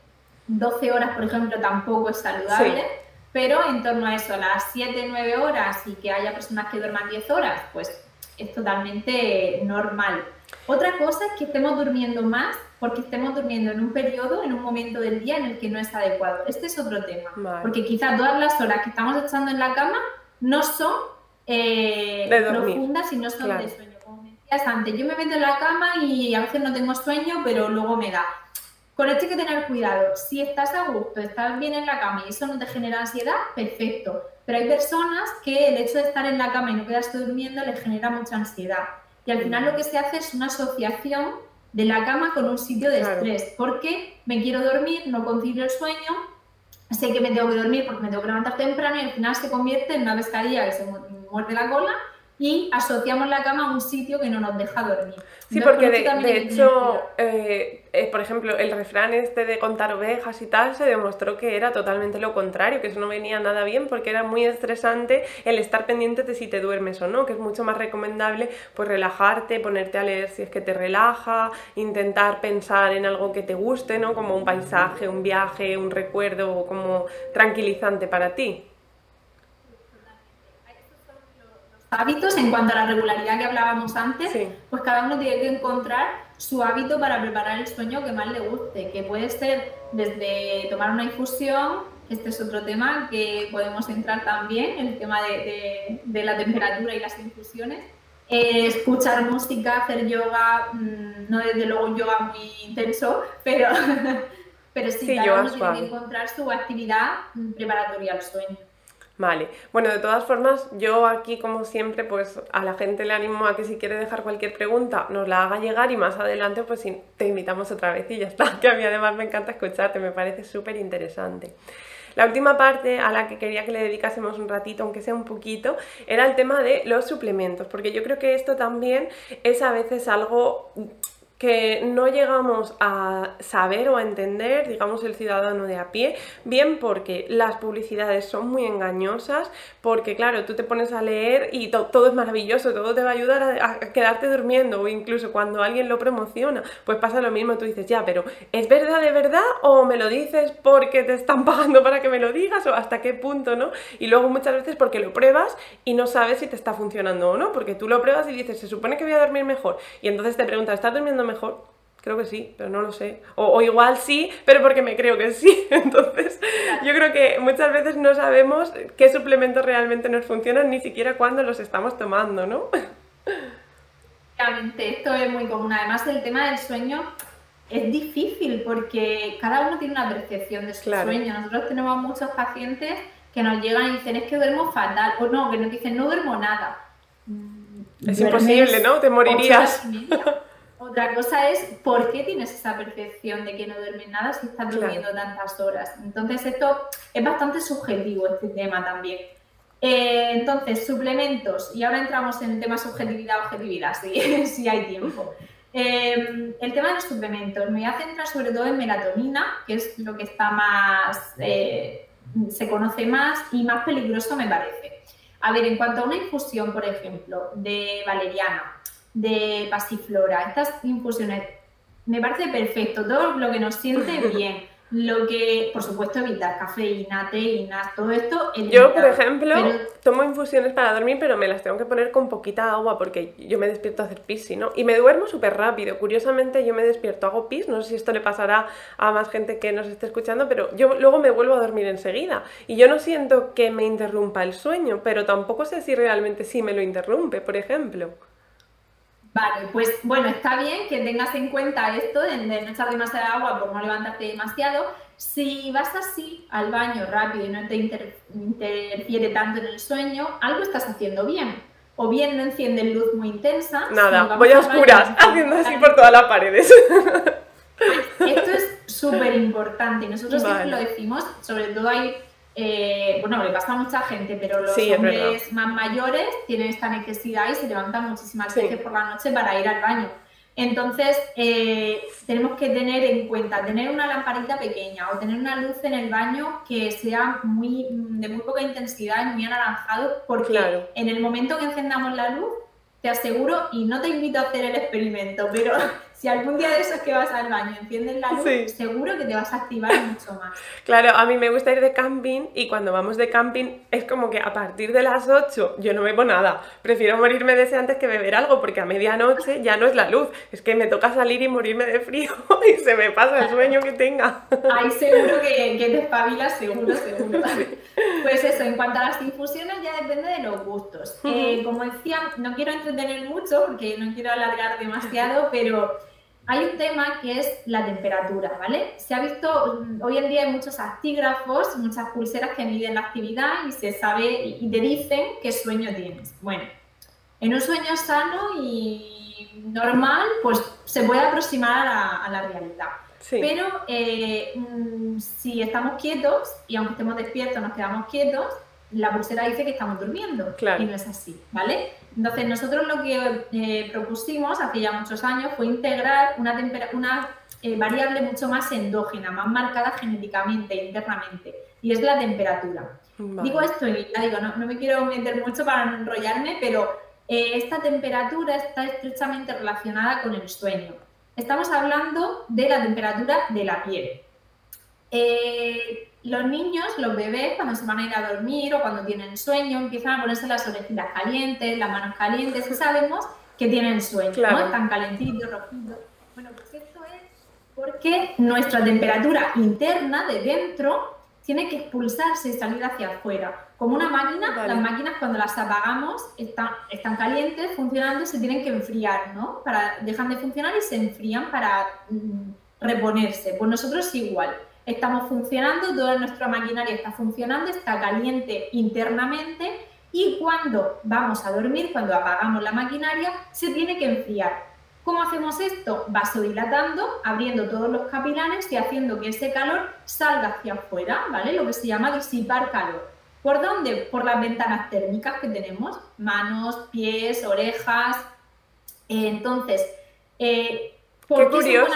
12 horas, por ejemplo, tampoco es saludable pero en torno a eso, las 7, 9 horas y que haya personas que duerman 10 horas, pues es totalmente normal. Otra cosa es que estemos durmiendo más porque estemos durmiendo en un periodo, en un momento del día en el que no es adecuado. Este es otro tema, porque quizás todas las horas que estamos echando en la cama no son eh, profundas y no son de sueño. Como decías antes, yo me meto en la cama y a veces no tengo sueño, pero luego me da. Con esto hay que tener cuidado. Si estás a gusto, estás bien en la cama y eso no te genera ansiedad, perfecto. Pero hay personas que el hecho de estar en la cama y no quedarse durmiendo les genera mucha ansiedad. Y al final lo que se hace es una asociación de la cama con un sitio de estrés. Porque me quiero dormir, no concilio el sueño, sé que me tengo que dormir porque me tengo que levantar temprano y al final se convierte en una pescadilla que se muerde la cola y asociamos la cama a un sitio que no nos deja dormir. Sí, porque de, hecho, eh, eh, por ejemplo, el refrán este de contar ovejas y tal se demostró que era totalmente lo contrario, que eso no venía nada bien porque era muy estresante el estar pendiente de si te duermes o no, que es mucho más recomendable pues relajarte, ponerte a leer si es que te relaja, intentar pensar en algo que te guste, ¿no? Como un paisaje, un viaje, un recuerdo como tranquilizante para ti. Hábitos en cuanto a la regularidad que hablábamos antes, pues cada uno tiene que encontrar su hábito para preparar el sueño que más le guste, que puede ser desde tomar una infusión, este es otro tema que podemos entrar también, el tema de, la temperatura y las infusiones, eh, escuchar música, hacer yoga, mm, no desde luego un yoga muy intenso, pero, pero sí, cada uno tiene que encontrar su actividad preparatoria al sueño. Vale, bueno, de todas formas, yo aquí como siempre, pues a la gente le animo a que si quiere dejar cualquier pregunta, nos la haga llegar y más adelante pues te invitamos otra vez y ya está, que a mí además me encanta escucharte, me parece súper interesante. La última parte a la que quería que le dedicásemos un ratito, aunque sea un poquito, era el tema de los suplementos, porque yo creo que esto también es a veces algo que no llegamos a saber o a entender, digamos, el ciudadano de a pie, bien porque las publicidades son muy engañosas, porque claro, tú te pones a leer y todo es maravilloso, todo te va a ayudar a, quedarte durmiendo o incluso cuando alguien lo promociona, pues pasa lo mismo, tú dices, ya, pero ¿es verdad de verdad o me lo dices porque te están pagando para que me lo digas o hasta qué punto, ¿no? Y luego muchas veces porque lo pruebas y no sabes si te está funcionando o no, porque tú lo pruebas y dices, se supone que voy a dormir mejor y entonces te preguntas, ¿estás durmiendo mejor? Creo que sí, pero no lo sé. O, igual sí, pero porque me creo que sí. Entonces, yo creo que muchas veces no sabemos qué suplementos realmente nos funcionan, ni siquiera cuando los estamos tomando, ¿no? Realmente, esto es muy común. Además, el tema del sueño es difícil porque cada uno tiene una percepción de su sueño. Nosotros tenemos muchos pacientes que nos llegan y dicen es que duermo fatal, o no, que nos dicen no duermo nada. Es imposible, ¿no? Te morirías. Otra cosa es por qué tienes esa percepción de que no duermes nada si estás durmiendo tantas horas. Entonces, esto es bastante subjetivo, este tema también. Eh, entonces, suplementos, y ahora entramos en tema subjetividad, objetividad, si, si hay tiempo. Eh, el tema de los suplementos, me voy a centrar sobre todo en melatonina, que es lo que está más, eh, se conoce más y más peligroso me parece. A ver, en cuanto a una infusión, por ejemplo, de valeriana, de pasiflora, estas infusiones, me parece perfecto, todo lo que nos siente bien. Lo que, por supuesto, evitar cafeína, teína, todo esto. Yo, por ejemplo, tomo infusiones para dormir, pero me las tengo que poner con poquita agua porque yo me despierto a hacer pis, ¿no? Y me duermo súper rápido. Curiosamente, yo me despierto, hago pis, no sé si esto le pasará a más gente que nos esté escuchando, pero yo luego me vuelvo a dormir enseguida. Y yo no siento que me interrumpa el sueño, pero tampoco sé si realmente sí me lo interrumpe, por ejemplo. Vale, pues bueno, está bien que tengas en cuenta esto de, no echar demasiada agua por no levantarte demasiado. Si vas así al baño rápido y no te interfiere tanto en el sueño, algo estás haciendo bien. O bien no enciendes luz muy intensa. Nada, voy a oscuras, haciendo así por todas las paredes. Esto es súper importante. Nosotros siempre lo decimos, sobre todo hay eh, bueno, le pasa a mucha gente, pero los hombres más mayores tienen esta necesidad y se levantan muchísimas veces por la noche para ir al baño. Entonces, eh, tenemos que tener en cuenta tener una lamparita pequeña o tener una luz en el baño que sea muy, de muy poca intensidad y muy anaranjado, porque en el momento que encendamos la luz, te aseguro, y no te invito a hacer el experimento, pero si algún día de esos que vas al baño enciendes la luz, seguro que te vas a activar mucho más. Claro, a mí me gusta ir de camping y cuando vamos de camping es como que a partir de las 8 yo no bebo nada. Prefiero morirme de ese antes que beber algo porque a medianoche ya no es la luz, es que me toca salir y morirme de frío y se me pasa el sueño que tenga. Ahí seguro que, que te espabilas, seguro, seguro. Pues eso, en cuanto a las infusiones ya depende de los gustos. Eh, como decía, no quiero entretener mucho porque no quiero alargar demasiado, pero hay un tema que es la temperatura, ¿vale? Se ha visto, mm, hoy en día hay muchos actígrafos, muchas pulseras que miden la actividad y se sabe y te dicen qué sueño tienes. Bueno, en un sueño sano y normal, pues se puede aproximar a, la realidad. Pero eh, mm, si estamos quietos y aunque estemos despiertos nos quedamos quietos, la pulsera dice que estamos durmiendo y no es así, ¿vale? Entonces nosotros lo que eh, propusimos hace ya muchos años fue integrar una, una eh, variable mucho más endógena, más marcada genéticamente, internamente, y es la temperatura. Digo esto y ya digo, no, me quiero meter mucho para enrollarme, pero eh, esta temperatura está estrechamente relacionada con el sueño. Estamos hablando de la temperatura de la piel. Los niños, los bebés, cuando se van a ir a dormir o cuando tienen sueño, empiezan a ponerse las orejitas calientes, las manos calientes, y sabemos que tienen sueño, ¿no? Están calentitos, rojitos. Bueno, pues esto es porque nuestra temperatura interna de dentro tiene que expulsarse y salir hacia afuera. Como una máquina, las máquinas cuando las apagamos están, están calientes, funcionando, se tienen que enfriar, ¿no? Para, dejan de funcionar y se enfrían para mm, reponerse. Pues nosotros igual estamos funcionando, toda nuestra maquinaria está funcionando, está caliente internamente y cuando vamos a dormir, cuando apagamos la maquinaria, se tiene que enfriar. ¿Cómo hacemos esto? Vasodilatando, abriendo todos los capilares y haciendo que ese calor salga hacia afuera, ¿vale? Lo que se llama disipar calor. ¿Por dónde? Por las ventanas térmicas que tenemos, manos, pies, orejas. Entonces, eh, Qué curioso.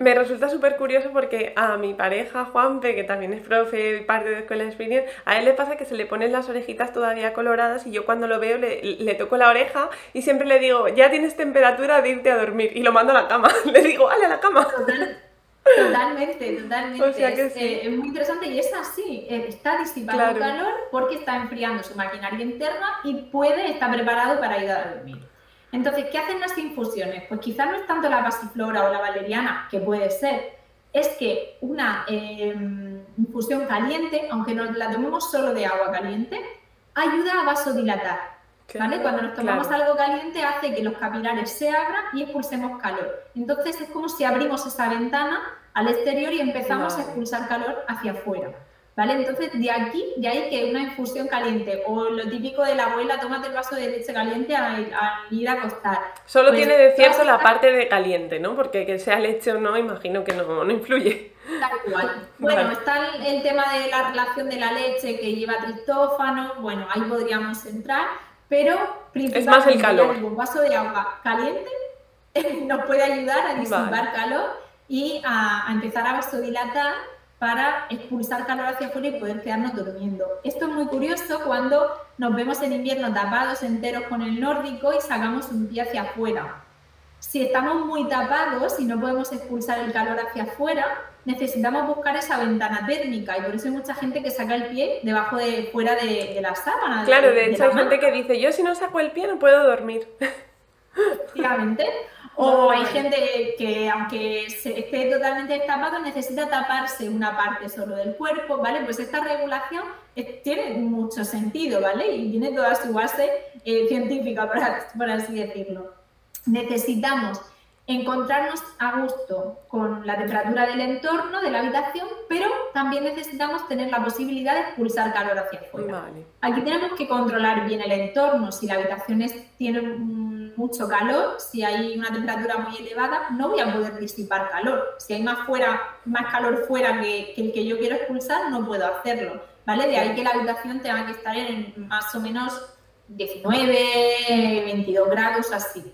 me resulta súper curioso porque a mi pareja, Juanpe, que también es profe, parte de Escuela de Spinning, a él le pasa que se le ponen las orejitas todavía coloradas y yo cuando lo veo le, toco la oreja y siempre le digo, ya tienes temperatura de irte a dormir y lo mando a la cama. le digo, ¡ale a la cama! totalmente, totalmente. Eh, es, muy interesante y es así. Eh, está disipando calor porque está enfriando su maquinaria interna y puede estar preparado para ir a dormir. Entonces, ¿qué hacen las infusiones? Pues quizás no es tanto la pasiflora o la valeriana, que puede ser, es que una em, infusión caliente, aunque nos la tomemos solo de agua caliente, ayuda a vasodilatar. ¿vale? Cuando nos tomamos algo caliente hace que los capilares se abran y expulsemos calor. Entonces es como si abrimos esa ventana al exterior y empezamos a expulsar calor hacia afuera. ¿Vale? Entonces, de aquí, de ahí que una infusión caliente o lo típico de la abuela, tómate el vaso de leche caliente al, ir a acostar. Solo pues, tiene de cierto la parte de caliente, ¿no? Porque que sea leche o no, imagino que no, no influye. Tal cual. Bueno, está el, tema de la relación de la leche que lleva triptófano, bueno, ahí podríamos entrar, pero principalmente es más el calor. un vaso de agua caliente nos puede ayudar a disipar calor y a, a empezar a vasodilatar para expulsar calor hacia afuera y poder quedarnos durmiendo. Esto es muy curioso cuando nos vemos en invierno tapados enteros con el nórdico y sacamos un pie hacia afuera. Si estamos muy tapados y no podemos expulsar el calor hacia afuera, necesitamos buscar esa ventana térmica y por eso hay mucha gente que saca el pie debajo de fuera de, la sábana. Claro, de, hecho hay gente que dice, yo si no saco el pie no puedo dormir. Efectivamente. O hay gente que, aunque se esté totalmente destapado, necesita taparse una parte solo del cuerpo, ¿vale? Pues esta regulación tiene mucho sentido, ¿vale? Y tiene toda su base eh, científica, por, así decirlo. Necesitamos encontrarnos a gusto con la temperatura del entorno, de la habitación, pero también necesitamos tener la posibilidad de expulsar calor hacia afuera. Aquí tenemos que controlar bien el entorno. Si la habitación tiene mucho calor, si hay una temperatura muy elevada, no voy a poder disipar calor. Si hay más, fuera, más calor fuera que, el que yo quiero expulsar, no puedo hacerlo. ¿vale? De ahí que la habitación tenga que estar en más o menos 19, 22 grados así.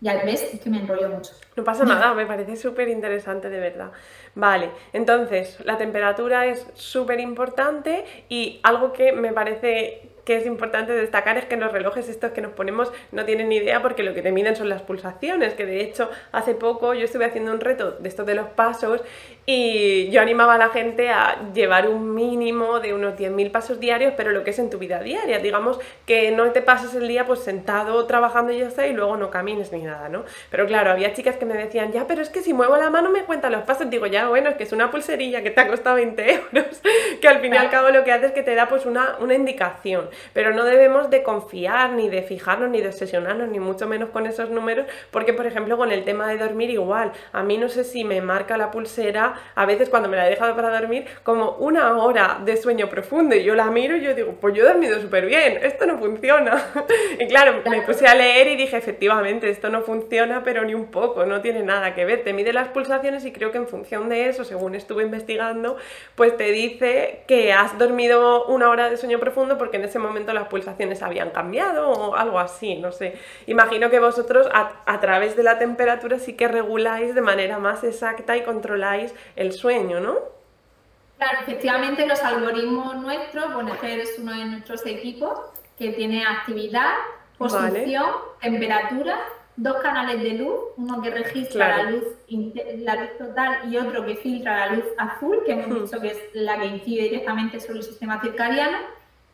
Ya ves, es que me enrollo mucho. No pasa nada, me parece súper interesante de verdad. Vale, entonces la temperatura es súper importante y algo que me parece que es importante destacar es que los relojes estos que nos ponemos no tienen ni idea porque lo que te miden son las pulsaciones, que de hecho hace poco yo estuve haciendo un reto de estos de los pasos y yo animaba a la gente a llevar un mínimo de unos 10.000 pasos diarios, pero lo que es en tu vida diaria, digamos que no te pases el día pues sentado trabajando y ya está y luego no camines ni nada, ¿no? Pero claro, había chicas que me decían, ya, pero es que si muevo la mano me cuentan los pasos, digo, ya, bueno, es que es una pulserilla que te ha costado 20 euros, que al fin y al cabo lo que hace es que te da pues una, una indicación pero no debemos de confiar, ni de fijarnos, ni de obsesionarnos, ni mucho menos con esos números, porque por ejemplo con el tema de dormir igual, a mí no sé si me marca la pulsera, a veces cuando me la he dejado para dormir, como una hora de sueño profundo, y yo la miro y yo digo, pues yo he dormido súper bien, esto no funciona. y claro, me puse a leer y dije, efectivamente, esto no funciona, pero ni un poco, no tiene nada que ver, te mide las pulsaciones y creo que en función de eso, según estuve investigando, pues te dice que has dormido una hora de sueño profundo porque en ese momento las pulsaciones habían cambiado o algo así, no sé. Imagino que vosotros a, través de la temperatura sí que reguláis de manera más exacta y controláis el sueño, ¿no? Claro, efectivamente los algoritmos nuestros, bueno, es uno de nuestros equipos que tiene actividad, posición, temperatura, dos canales de luz, uno que registra la, luz, la luz total y otro que filtra la luz azul, que hemos dicho que es la que incide directamente sobre el sistema circadiano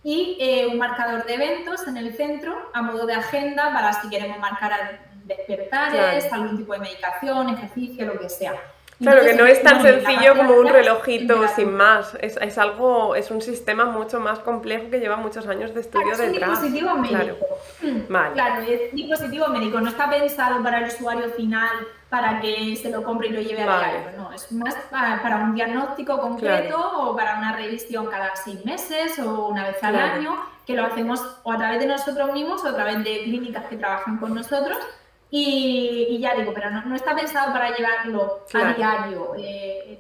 y eh, un marcador de eventos en el centro a modo de agenda para si queremos marcar despertares, algún tipo de medicación, ejercicio, lo que sea. Claro, que no es tan sencillo como un relojito sin más. Es, es, algo, es un sistema mucho más complejo que lleva muchos años de estudio claro, es un dispositivo médico. Claro. claro, es dispositivo médico, no está pensado para el usuario final para que se lo compre y lo lleve a diario. No, es más para, un diagnóstico concreto o para una revisión cada seis meses o una vez al año, que lo hacemos o a través de nosotros mismos o a través de clínicas que trabajan con nosotros y, ya digo, pero no, está pensado para llevarlo a diario. Eh,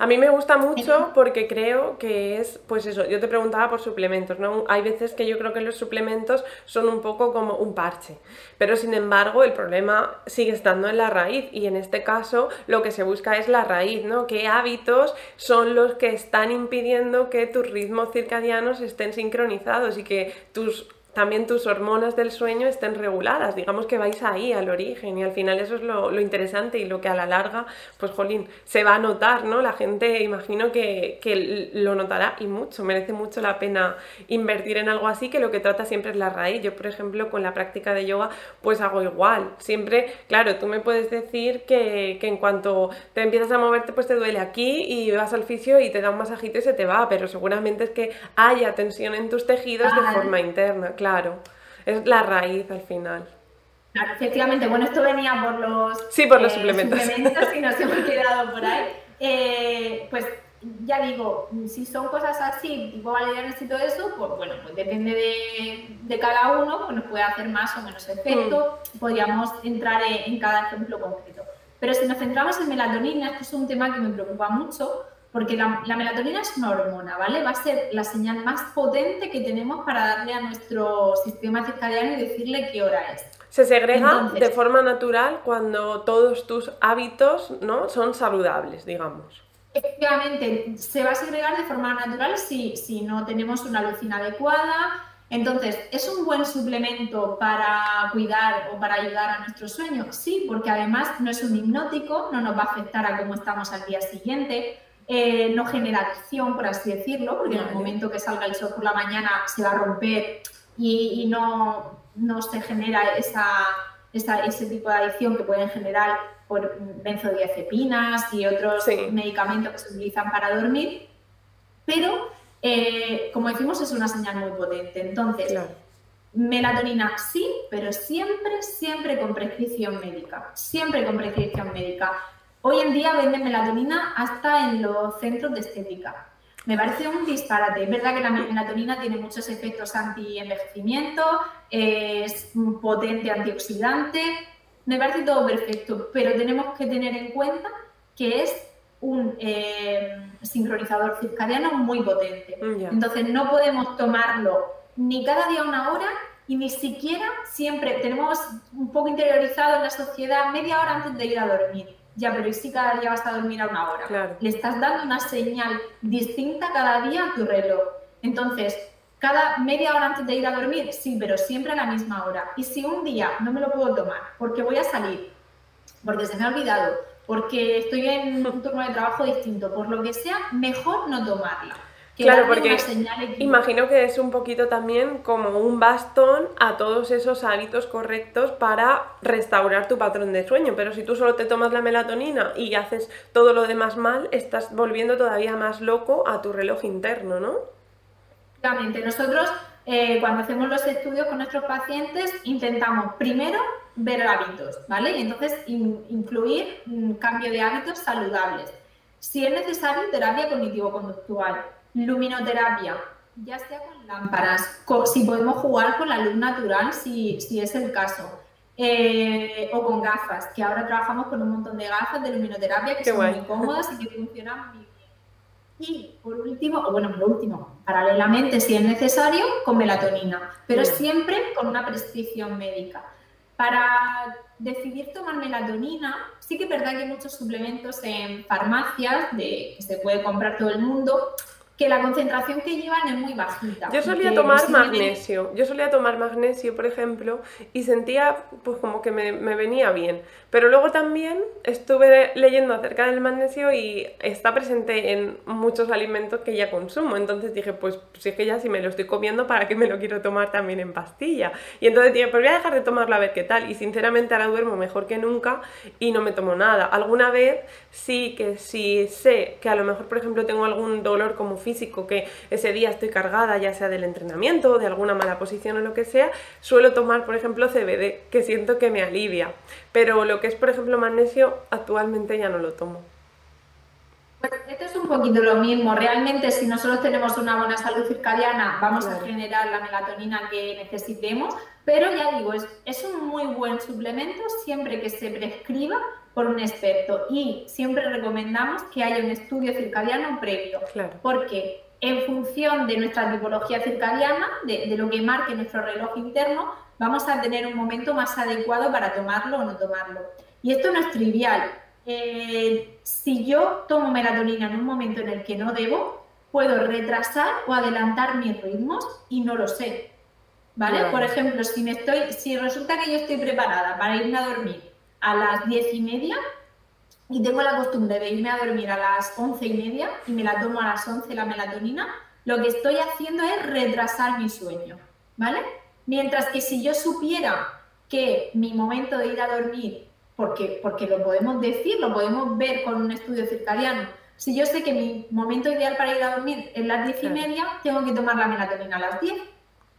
a mí me gusta mucho porque creo que es, pues eso, yo te preguntaba por suplementos, ¿no? Hay veces que yo creo que los suplementos son un poco como un parche, pero sin embargo el problema sigue estando en la raíz y en este caso lo que se busca es la raíz, ¿no? ¿Qué hábitos son los que están impidiendo que tus ritmos circadianos estén sincronizados y que tus también tus hormonas del sueño estén reguladas, digamos que vais ahí al origen y al final eso es lo, interesante y lo que a la larga, pues jolín, se va a notar, ¿no? La gente imagino que, que, lo notará y mucho, merece mucho la pena invertir en algo así que lo que trata siempre es la raíz. Yo, por ejemplo, con la práctica de yoga, pues hago igual, siempre, claro, tú me puedes decir que, que en cuanto te empiezas a moverte, pues te duele aquí y vas al fisio y te da un masajito y se te va, pero seguramente es que haya tensión en tus tejidos de forma interna Claro, es la raíz al final. Claro, efectivamente. Bueno, esto venía por los, sí, por los eh, suplementos. suplementos y nos hemos quedado por ahí. Eh, pues ya digo, si son cosas así, tipo valerianas y todo eso, pues bueno, pues depende de, de cada uno, pues nos puede hacer más o menos efecto, mm. podríamos entrar en, cada ejemplo concreto. Pero si nos centramos en melatonina, esto es un tema que me preocupa mucho, porque la, melatonina es una hormona, ¿vale? Va a ser la señal más potente que tenemos para darle a nuestro sistema circadiano y decirle qué hora es. Se segrega de forma natural cuando todos tus hábitos ¿no? son saludables, digamos. Efectivamente, se va a segregar de forma natural si, si no tenemos una leucina adecuada. Entonces, ¿es un buen suplemento para cuidar o para ayudar a nuestro sueño? Sí, porque además no es un hipnótico, no nos va a afectar a cómo estamos al día siguiente, eh, no genera adicción, por así decirlo, porque en el momento que salga el sol por la mañana se va a romper y, no, no, se genera esa, esa, ese tipo de adicción que pueden generar por benzodiazepinas y otros medicamentos que se utilizan para dormir, pero eh, como decimos es una señal muy potente. Entonces, melatonina sí, pero siempre, siempre con prescripción médica, siempre con prescripción médica. Hoy en día venden melatonina hasta en los centros de estética. Me parece un disparate. Es verdad que la melatonina tiene muchos efectos anti-envejecimiento, es un potente antioxidante, me parece todo perfecto, pero tenemos que tener en cuenta que es un eh, sincronizador circadiano muy potente. Mm, Entonces no podemos tomarlo ni cada día una hora y ni siquiera siempre tenemos un poco interiorizado en la sociedad media hora antes de ir a dormir. Ya, pero ¿y si cada día vas a dormir a una hora? Le estás dando una señal distinta cada día a tu reloj. Entonces, cada media hora antes de ir a dormir, sí, pero siempre a la misma hora. Y si un día no me lo puedo tomar porque voy a salir, porque se me ha olvidado, porque estoy en un turno de trabajo distinto, por lo que sea, mejor no tomarla. Claro, porque imagino que es un poquito también como un bastón a todos esos hábitos correctos para restaurar tu patrón de sueño. Pero si tú solo te tomas la melatonina y haces todo lo demás mal, estás volviendo todavía más loco a tu reloj interno, ¿no? Nosotros, eh, cuando hacemos los estudios con nuestros pacientes, intentamos primero ver hábitos, ¿vale? Y entonces incluir un cambio de hábitos saludables. Si es necesario, terapia cognitivo-conductual, luminoterapia, ya sea con lámparas, si podemos jugar con la luz natural, si, si es el caso. Eh, o con gafas, que ahora trabajamos con un montón de gafas de luminoterapia que son muy cómodas y que funcionan muy y por último, o bueno, por último, paralelamente, si es necesario, con melatonina, pero siempre con una prescripción médica. Para decidir tomar melatonina, sí que es verdad que hay muchos suplementos en farmacias de, que se puede comprar todo el mundo, que la concentración que llevan es muy bajita. Yo solía tomar magnesio, yo solía tomar magnesio, por ejemplo, y sentía pues como que me, me, venía bien. Pero luego también estuve leyendo acerca del magnesio y está presente en muchos alimentos que ya consumo. Entonces dije, pues si es que ya si me lo estoy comiendo, ¿para qué me lo quiero tomar también en pastilla? Y entonces dije, pues voy a dejar de tomarlo a ver qué tal. Y sinceramente ahora duermo mejor que nunca y no me tomo nada. Alguna vez sí que si sé que a lo mejor, por ejemplo, tengo algún dolor como físico, físico que ese día estoy cargada, ya sea del entrenamiento, de alguna mala posición o lo que sea, suelo tomar, por ejemplo, CBD, que siento que me alivia. Pero lo que es, por ejemplo, magnesio, actualmente ya no lo tomo. Pues esto es un poquito lo mismo. Realmente, si nosotros tenemos una buena salud circadiana, vamos a generar la melatonina que necesitemos. Pero ya digo, es, es, un muy buen suplemento siempre que se prescriba por un experto. Y siempre recomendamos que haya un estudio circadiano previo. Porque en función de nuestra tipología circadiana, de, de lo que marque nuestro reloj interno, vamos a tener un momento más adecuado para tomarlo o no tomarlo. Y esto no es trivial eh, si yo tomo melatonina en un momento en el que no debo, puedo retrasar o adelantar mis ritmos y no lo sé. ¿Vale? Por ejemplo, si, me estoy, si resulta que yo estoy preparada para irme a dormir a las diez y media y tengo la costumbre de irme a dormir a las once y media y me la tomo a las once la melatonina, lo que estoy haciendo es retrasar mi sueño. ¿Vale? Mientras que si yo supiera que mi momento de ir a dormir porque, porque lo podemos decir, lo podemos ver con un estudio circadiano. Si yo sé que mi momento ideal para ir a dormir es las diez y media, tengo que tomar la melatonina a las 10,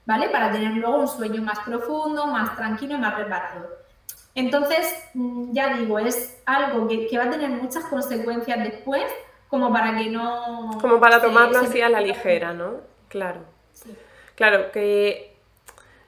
¿vale? Para tener luego un sueño más profundo, más tranquilo y más reparado. Entonces, mm, ya digo, es algo que, que va a tener muchas consecuencias después como para que no... Como para tomarlo así a la ligera, ¿no? Claro. Claro, que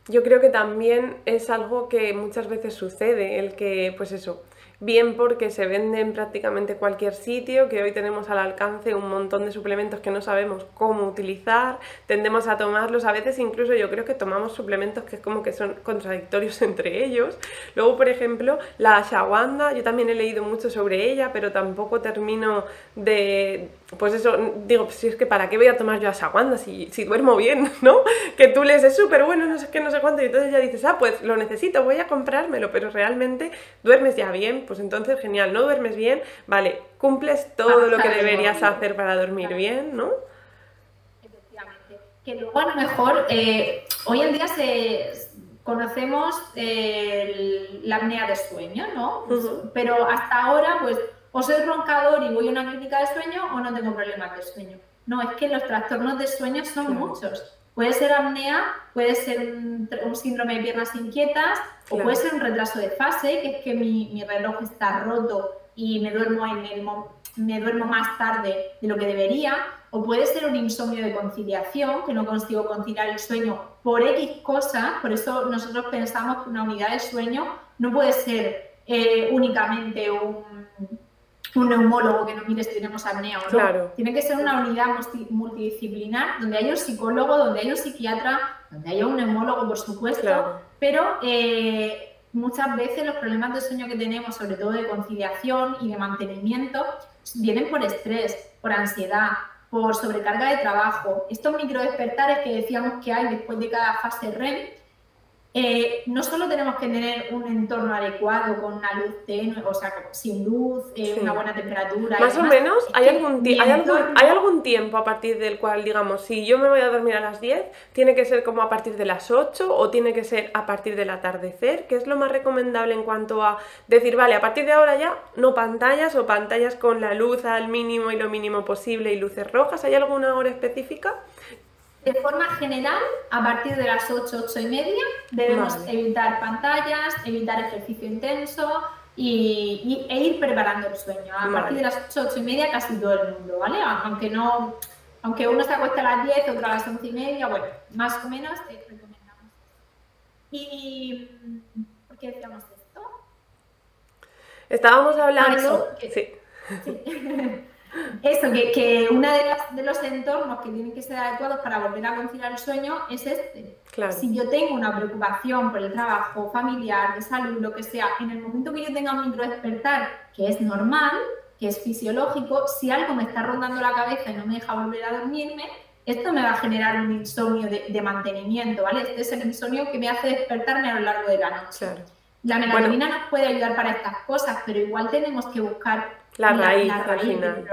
yo creo que también es algo que muchas veces sucede, el que, pues eso, bien porque se vende en prácticamente cualquier sitio, que hoy tenemos al alcance un montón de suplementos que no sabemos cómo utilizar, tendemos a tomarlos, a veces incluso yo creo que tomamos suplementos que es como que son contradictorios entre ellos. Luego, por ejemplo, la ashwagandha, yo también he leído mucho sobre ella, pero tampoco termino de, pues eso, digo, pues si es que para qué voy a tomar yo ashwagandha si, si duermo bien, ¿no? Que tú lees es súper bueno, no sé qué, no sé cuánto, y entonces ya dices, ah, pues lo necesito, voy a comprármelo, pero realmente duermes ya bien, pues entonces genial, no duermes bien, vale, cumples todo lo que deberías hacer para dormir bien, ¿no? Efectivamente. Que luego a lo mejor eh, hoy en día se conocemos la apnea de sueño, ¿no? Pero hasta ahora, pues o soy roncador y voy a una clínica de sueño o no tengo problemas de sueño. No, es que los trastornos de sueño son muchos. Puede ser apnea, puede ser un, síndrome de piernas inquietas o puede ser un retraso de fase, que es que mi, reloj está roto y me duermo, en el, me duermo más tarde de lo que debería. O puede ser un insomnio de conciliación, que no consigo conciliar el sueño por X cosas. Por eso nosotros pensamos que una unidad de sueño no puede ser eh, únicamente un un neumólogo que no mire si tenemos apnea o no. Tiene que ser una unidad multidisciplinar donde haya un psicólogo, donde haya un psiquiatra, donde haya un neumólogo, por supuesto, pero eh, muchas veces los problemas de sueño que tenemos, sobre todo de conciliación y de mantenimiento, vienen por estrés, por ansiedad, por sobrecarga de trabajo. Estos microdespertares que decíamos que hay después de cada fase REM eh, no solo tenemos que tener un entorno adecuado con una luz tenue, o sea, sin luz, eh, una buena temperatura. Más o menos, ¿hay algún, ¿hay, ¿hay algún tiempo a partir del cual, digamos, si yo me voy a dormir a las 10, tiene que ser como a partir de las 8 o tiene que ser a partir del atardecer? ¿Qué es lo más recomendable en cuanto a decir, vale, a partir de ahora ya no pantallas o pantallas con la luz al mínimo y lo mínimo posible y luces rojas? ¿Hay alguna hora específica? De forma general, a partir de las 8, 8 y media, debemos evitar pantallas, evitar ejercicio intenso y, e ir preparando el sueño. A partir de las 8, 8 y media, casi todo el mundo, ¿vale? Aunque no, aunque uno se acuesta a las 10, otro a las 11 y media, bueno, más o menos te recomendamos. ¿Y por qué decíamos esto? Estábamos hablando. sí. sí. Eso, que, que uno de, de, los entornos que tienen que ser adecuados para volver a conciliar el sueño es este. Si yo tengo una preocupación por el trabajo familiar, de salud, lo que sea, en el momento que yo tenga un micro despertar, que es normal, que es fisiológico, si algo me está rondando la cabeza y no me deja volver a dormirme, esto me va a generar un insomnio de, mantenimiento, ¿vale? Este es el insomnio que me hace despertarme a lo largo de la noche. La melatonina nos puede ayudar para estas cosas, pero igual tenemos que buscar la raíz, al final.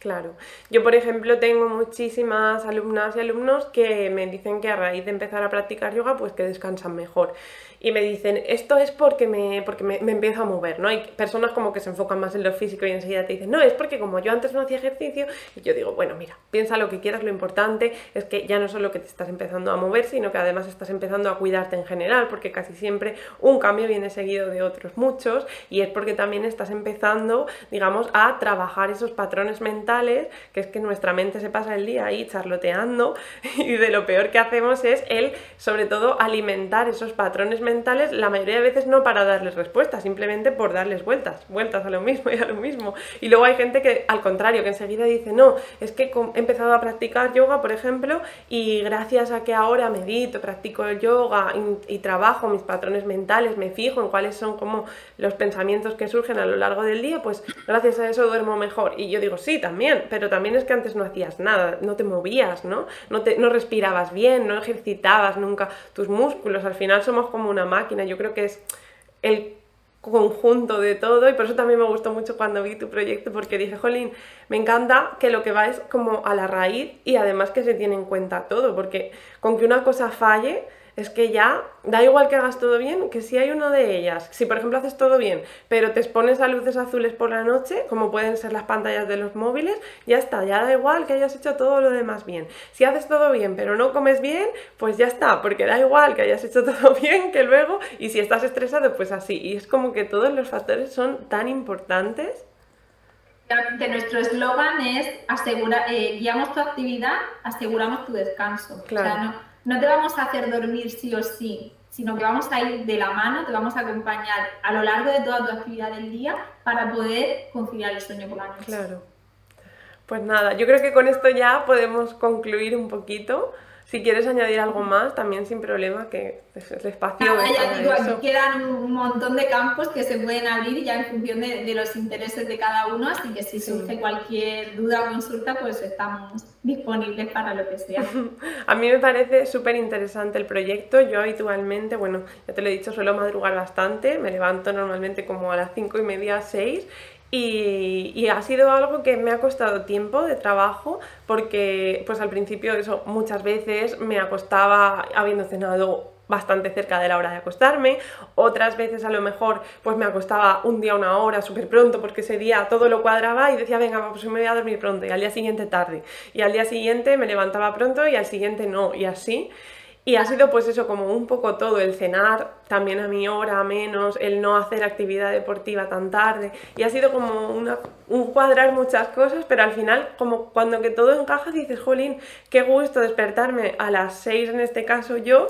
Claro. Yo, por ejemplo, tengo muchísimas alumnas y alumnos que me dicen que a raíz de empezar a practicar yoga, pues que descansan mejor y me dicen, esto es porque me, porque me, empiezo a mover, ¿no? Hay personas como que se enfocan más en lo físico y enseguida te dicen, no, es porque como yo antes no hacía ejercicio, y yo digo, bueno, mira, piensa lo que quieras, lo importante es que ya no solo que te estás empezando a mover, sino que además estás empezando a cuidarte en general, porque casi siempre un cambio viene seguido de otros muchos, y es porque también estás empezando, digamos, a trabajar esos patrones mentales, que es que nuestra mente se pasa el día ahí charloteando, y de lo peor que hacemos es el, sobre todo, alimentar esos patrones mentales mentales la mayoría de veces no para darles respuestas, simplemente por darles vueltas, vueltas a lo mismo y a lo mismo. Y luego hay gente que al contrario, que enseguida dice, no, es que he empezado a practicar yoga, por ejemplo, y gracias a que ahora medito, practico el yoga y, trabajo mis patrones mentales, me fijo en cuáles son como los pensamientos que surgen a lo largo del día, pues gracias a eso duermo mejor. Y yo digo, sí, también, pero también es que antes no hacías nada, no te movías, ¿no? No, no respirabas bien, no ejercitabas nunca tus músculos, al final somos como una máquina, yo creo que es el conjunto de todo y por eso también me gustó mucho cuando vi tu proyecto porque dije, jolín, me encanta que lo que va es como a la raíz y además que se tiene en cuenta todo, porque con que una cosa falle, es que ya da igual que hagas todo bien, que si hay una de ellas, si por ejemplo haces todo bien, pero te expones a luces azules por la noche, como pueden ser las pantallas de los móviles, ya está, ya da igual que hayas hecho todo lo demás bien. Si haces todo bien, pero no comes bien, pues ya está, porque da igual que hayas hecho todo bien que luego, y si estás estresado, pues así. Y es como que todos los factores son tan importantes nuestro eslogan es asegura, eh, guiamos tu actividad, aseguramos tu descanso. Claro. O sea, no, no te vamos a hacer dormir sí o sí, sino que vamos a ir de la mano, te vamos a acompañar a lo largo de toda tu actividad del día para poder conciliar el sueño por la noche. Claro. Pues nada, yo creo que con esto ya podemos concluir un poquito. Si quieres añadir algo más, también sin problema, que el espacio... ya digo, aquí quedan un montón de campos que se pueden abrir ya en función de, los intereses de cada uno, así que si surge cualquier duda o consulta, pues estamos disponibles para lo que sea. A mí me parece súper interesante el proyecto. Yo habitualmente, bueno, ya te lo he dicho, suelo madrugar bastante, me levanto normalmente como a las cinco y media, seis, y, ha sido algo que me ha costado tiempo de trabajo porque pues al principio eso muchas veces me acostaba habiendo cenado bastante cerca de la hora de acostarme, otras veces a lo mejor pues me acostaba un día una hora súper pronto porque ese día todo lo cuadraba y decía venga pues me voy a dormir pronto y al día siguiente tarde. Y al día siguiente me levantaba pronto y al siguiente no. Y así y ha sido pues eso, como un poco todo, el cenar también a mi hora menos, el no hacer actividad deportiva tan tarde. Y ha sido como una, un cuadrar muchas cosas, pero al final como cuando que todo encaja dices, jolín, qué gusto despertarme a las 6 en este caso yo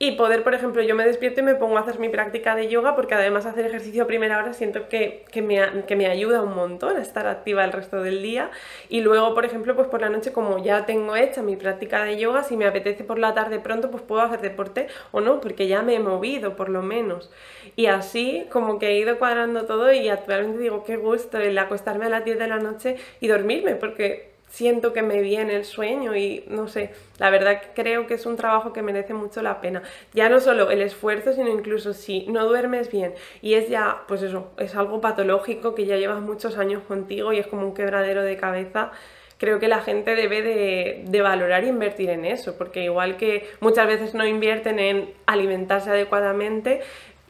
y poder, por ejemplo, yo me despierto y me pongo a hacer mi práctica de yoga porque además hacer ejercicio a primera hora siento que, que, me, que me ayuda un montón a estar activa el resto del día. Y luego, por ejemplo, pues por la noche como ya tengo hecha mi práctica de yoga, si me apetece por la tarde pronto, pues puedo hacer deporte o no, porque ya me he movido por lo menos. Y así como que he ido cuadrando todo y actualmente digo, qué gusto el acostarme a las 10 de la noche y dormirme, porque siento que me viene el sueño y no sé, la verdad creo que es un trabajo que merece mucho la pena. Ya no solo el esfuerzo, sino incluso si no duermes bien y es ya, pues eso, es algo patológico que ya llevas muchos años contigo y es como un quebradero de cabeza. Creo que la gente debe de, de valorar e invertir en eso, porque igual que muchas veces no invierten en alimentarse adecuadamente,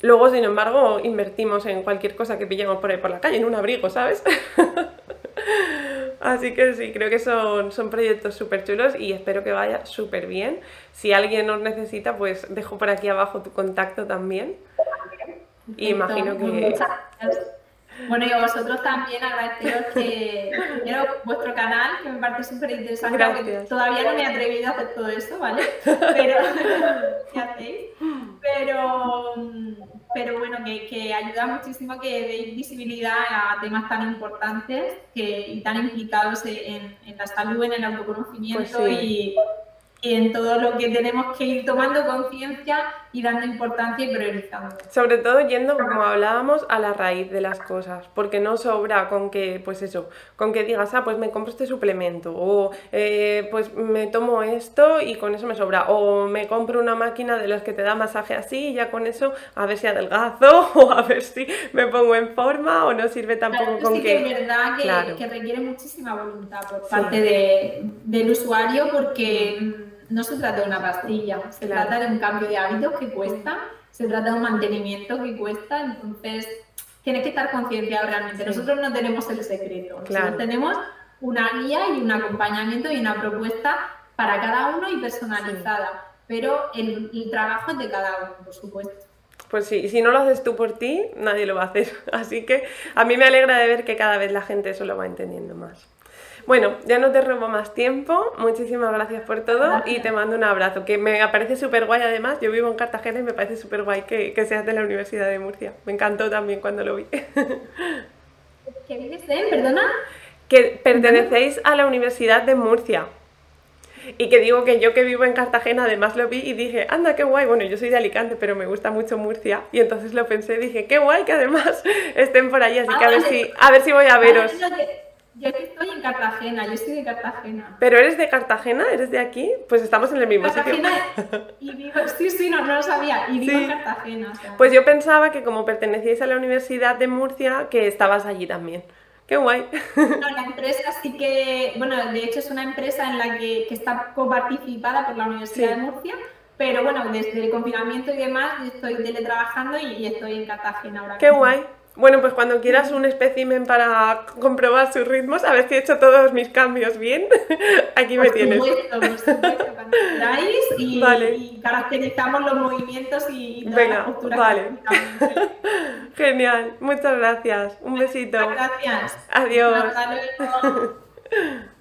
luego sin embargo invertimos en cualquier cosa que pillemos por ahí por la calle, en un abrigo, ¿sabes? Así que sí, creo que son, son proyectos súper chulos y espero que vaya súper bien. Si alguien nos necesita, pues dejo por aquí abajo tu contacto también. Y imagino que... Bueno, y a vosotros también agradeceros que primero vuestro canal, que me parece súper interesante, aunque todavía no me he atrevido a hacer todo eso, ¿vale? Pero, ¿qué hacéis? Pero pero bueno, que, ayuda muchísimo que deis visibilidad a temas tan importantes que, y tan implicados en, la salud, en el autoconocimiento pues y, y en todo lo que tenemos que ir tomando conciencia y dando importancia y priorizando. Sobre todo yendo, como hablábamos, a la raíz de las cosas, porque no sobra con que, pues eso, con que digas, ah, pues me compro este suplemento, o eh, pues me tomo esto y con eso me sobra, o me compro una máquina de las que te da masaje así y ya con eso a ver si adelgazo, o a ver si me pongo en forma, o no sirve tampoco con sí que... es verdad que, requiere muchísima voluntad por parte del usuario, porque no se trata de una pastilla, se trata de un cambio de hábitos que cuesta, se trata de un mantenimiento que cuesta, entonces tienes que estar concienciado realmente. Nosotros no tenemos el secreto, nosotros tenemos una guía y un acompañamiento y una propuesta para cada uno y personalizada, pero el, el trabajo es de cada uno, por supuesto. Pues sí, si no lo haces tú por ti, nadie lo va a hacer. Así que a mí me alegra de ver que cada vez la gente eso lo va entendiendo más. Bueno, ya no te robo más tiempo. Muchísimas gracias por todo y te mando un abrazo. Que me parece súper guay además. Yo vivo en Cartagena y me parece súper guay que, seas de la Universidad de Murcia. Me encantó también cuando lo vi. ¿Qué de? ¿Perdona? Que pertenecéis a la Universidad de Murcia. Y que digo que yo que vivo en Cartagena además lo vi y dije, anda, qué guay. Bueno, yo soy de Alicante, pero me gusta mucho Murcia. Y entonces lo pensé, dije, qué guay que además estén por ahí. Así que a ver si, a ver si voy a veros. Yo estoy en Cartagena, yo estoy de Cartagena. ¿Pero eres de Cartagena? ¿Eres de aquí? Pues estamos en el mismo Cartagena sitio. Y vivo, sí, sí, no, no lo sabía. Y vivo en Cartagena. Pues yo pensaba que como pertenecíais a la Universidad de Murcia, que estabas allí también. ¡Qué guay! No, la empresa sí que, bueno, de hecho es una empresa en la que, que está coparticipada por la Universidad de Murcia, pero bueno, desde el confinamiento y demás estoy teletrabajando y, y estoy en Cartagena ahora. ¡Qué guay! Bueno, pues cuando quieras un espécimen para comprobar sus ritmos, a ver si he hecho todos mis cambios bien, aquí me tienes. Supuesto, por supuesto, cuando queráis y, Vale. y caracterizamos los movimientos y todas Venga, las posturas. vale. que aplicamos. Genial, muchas gracias. Un besito. Gracias. Adiós. Hasta luego.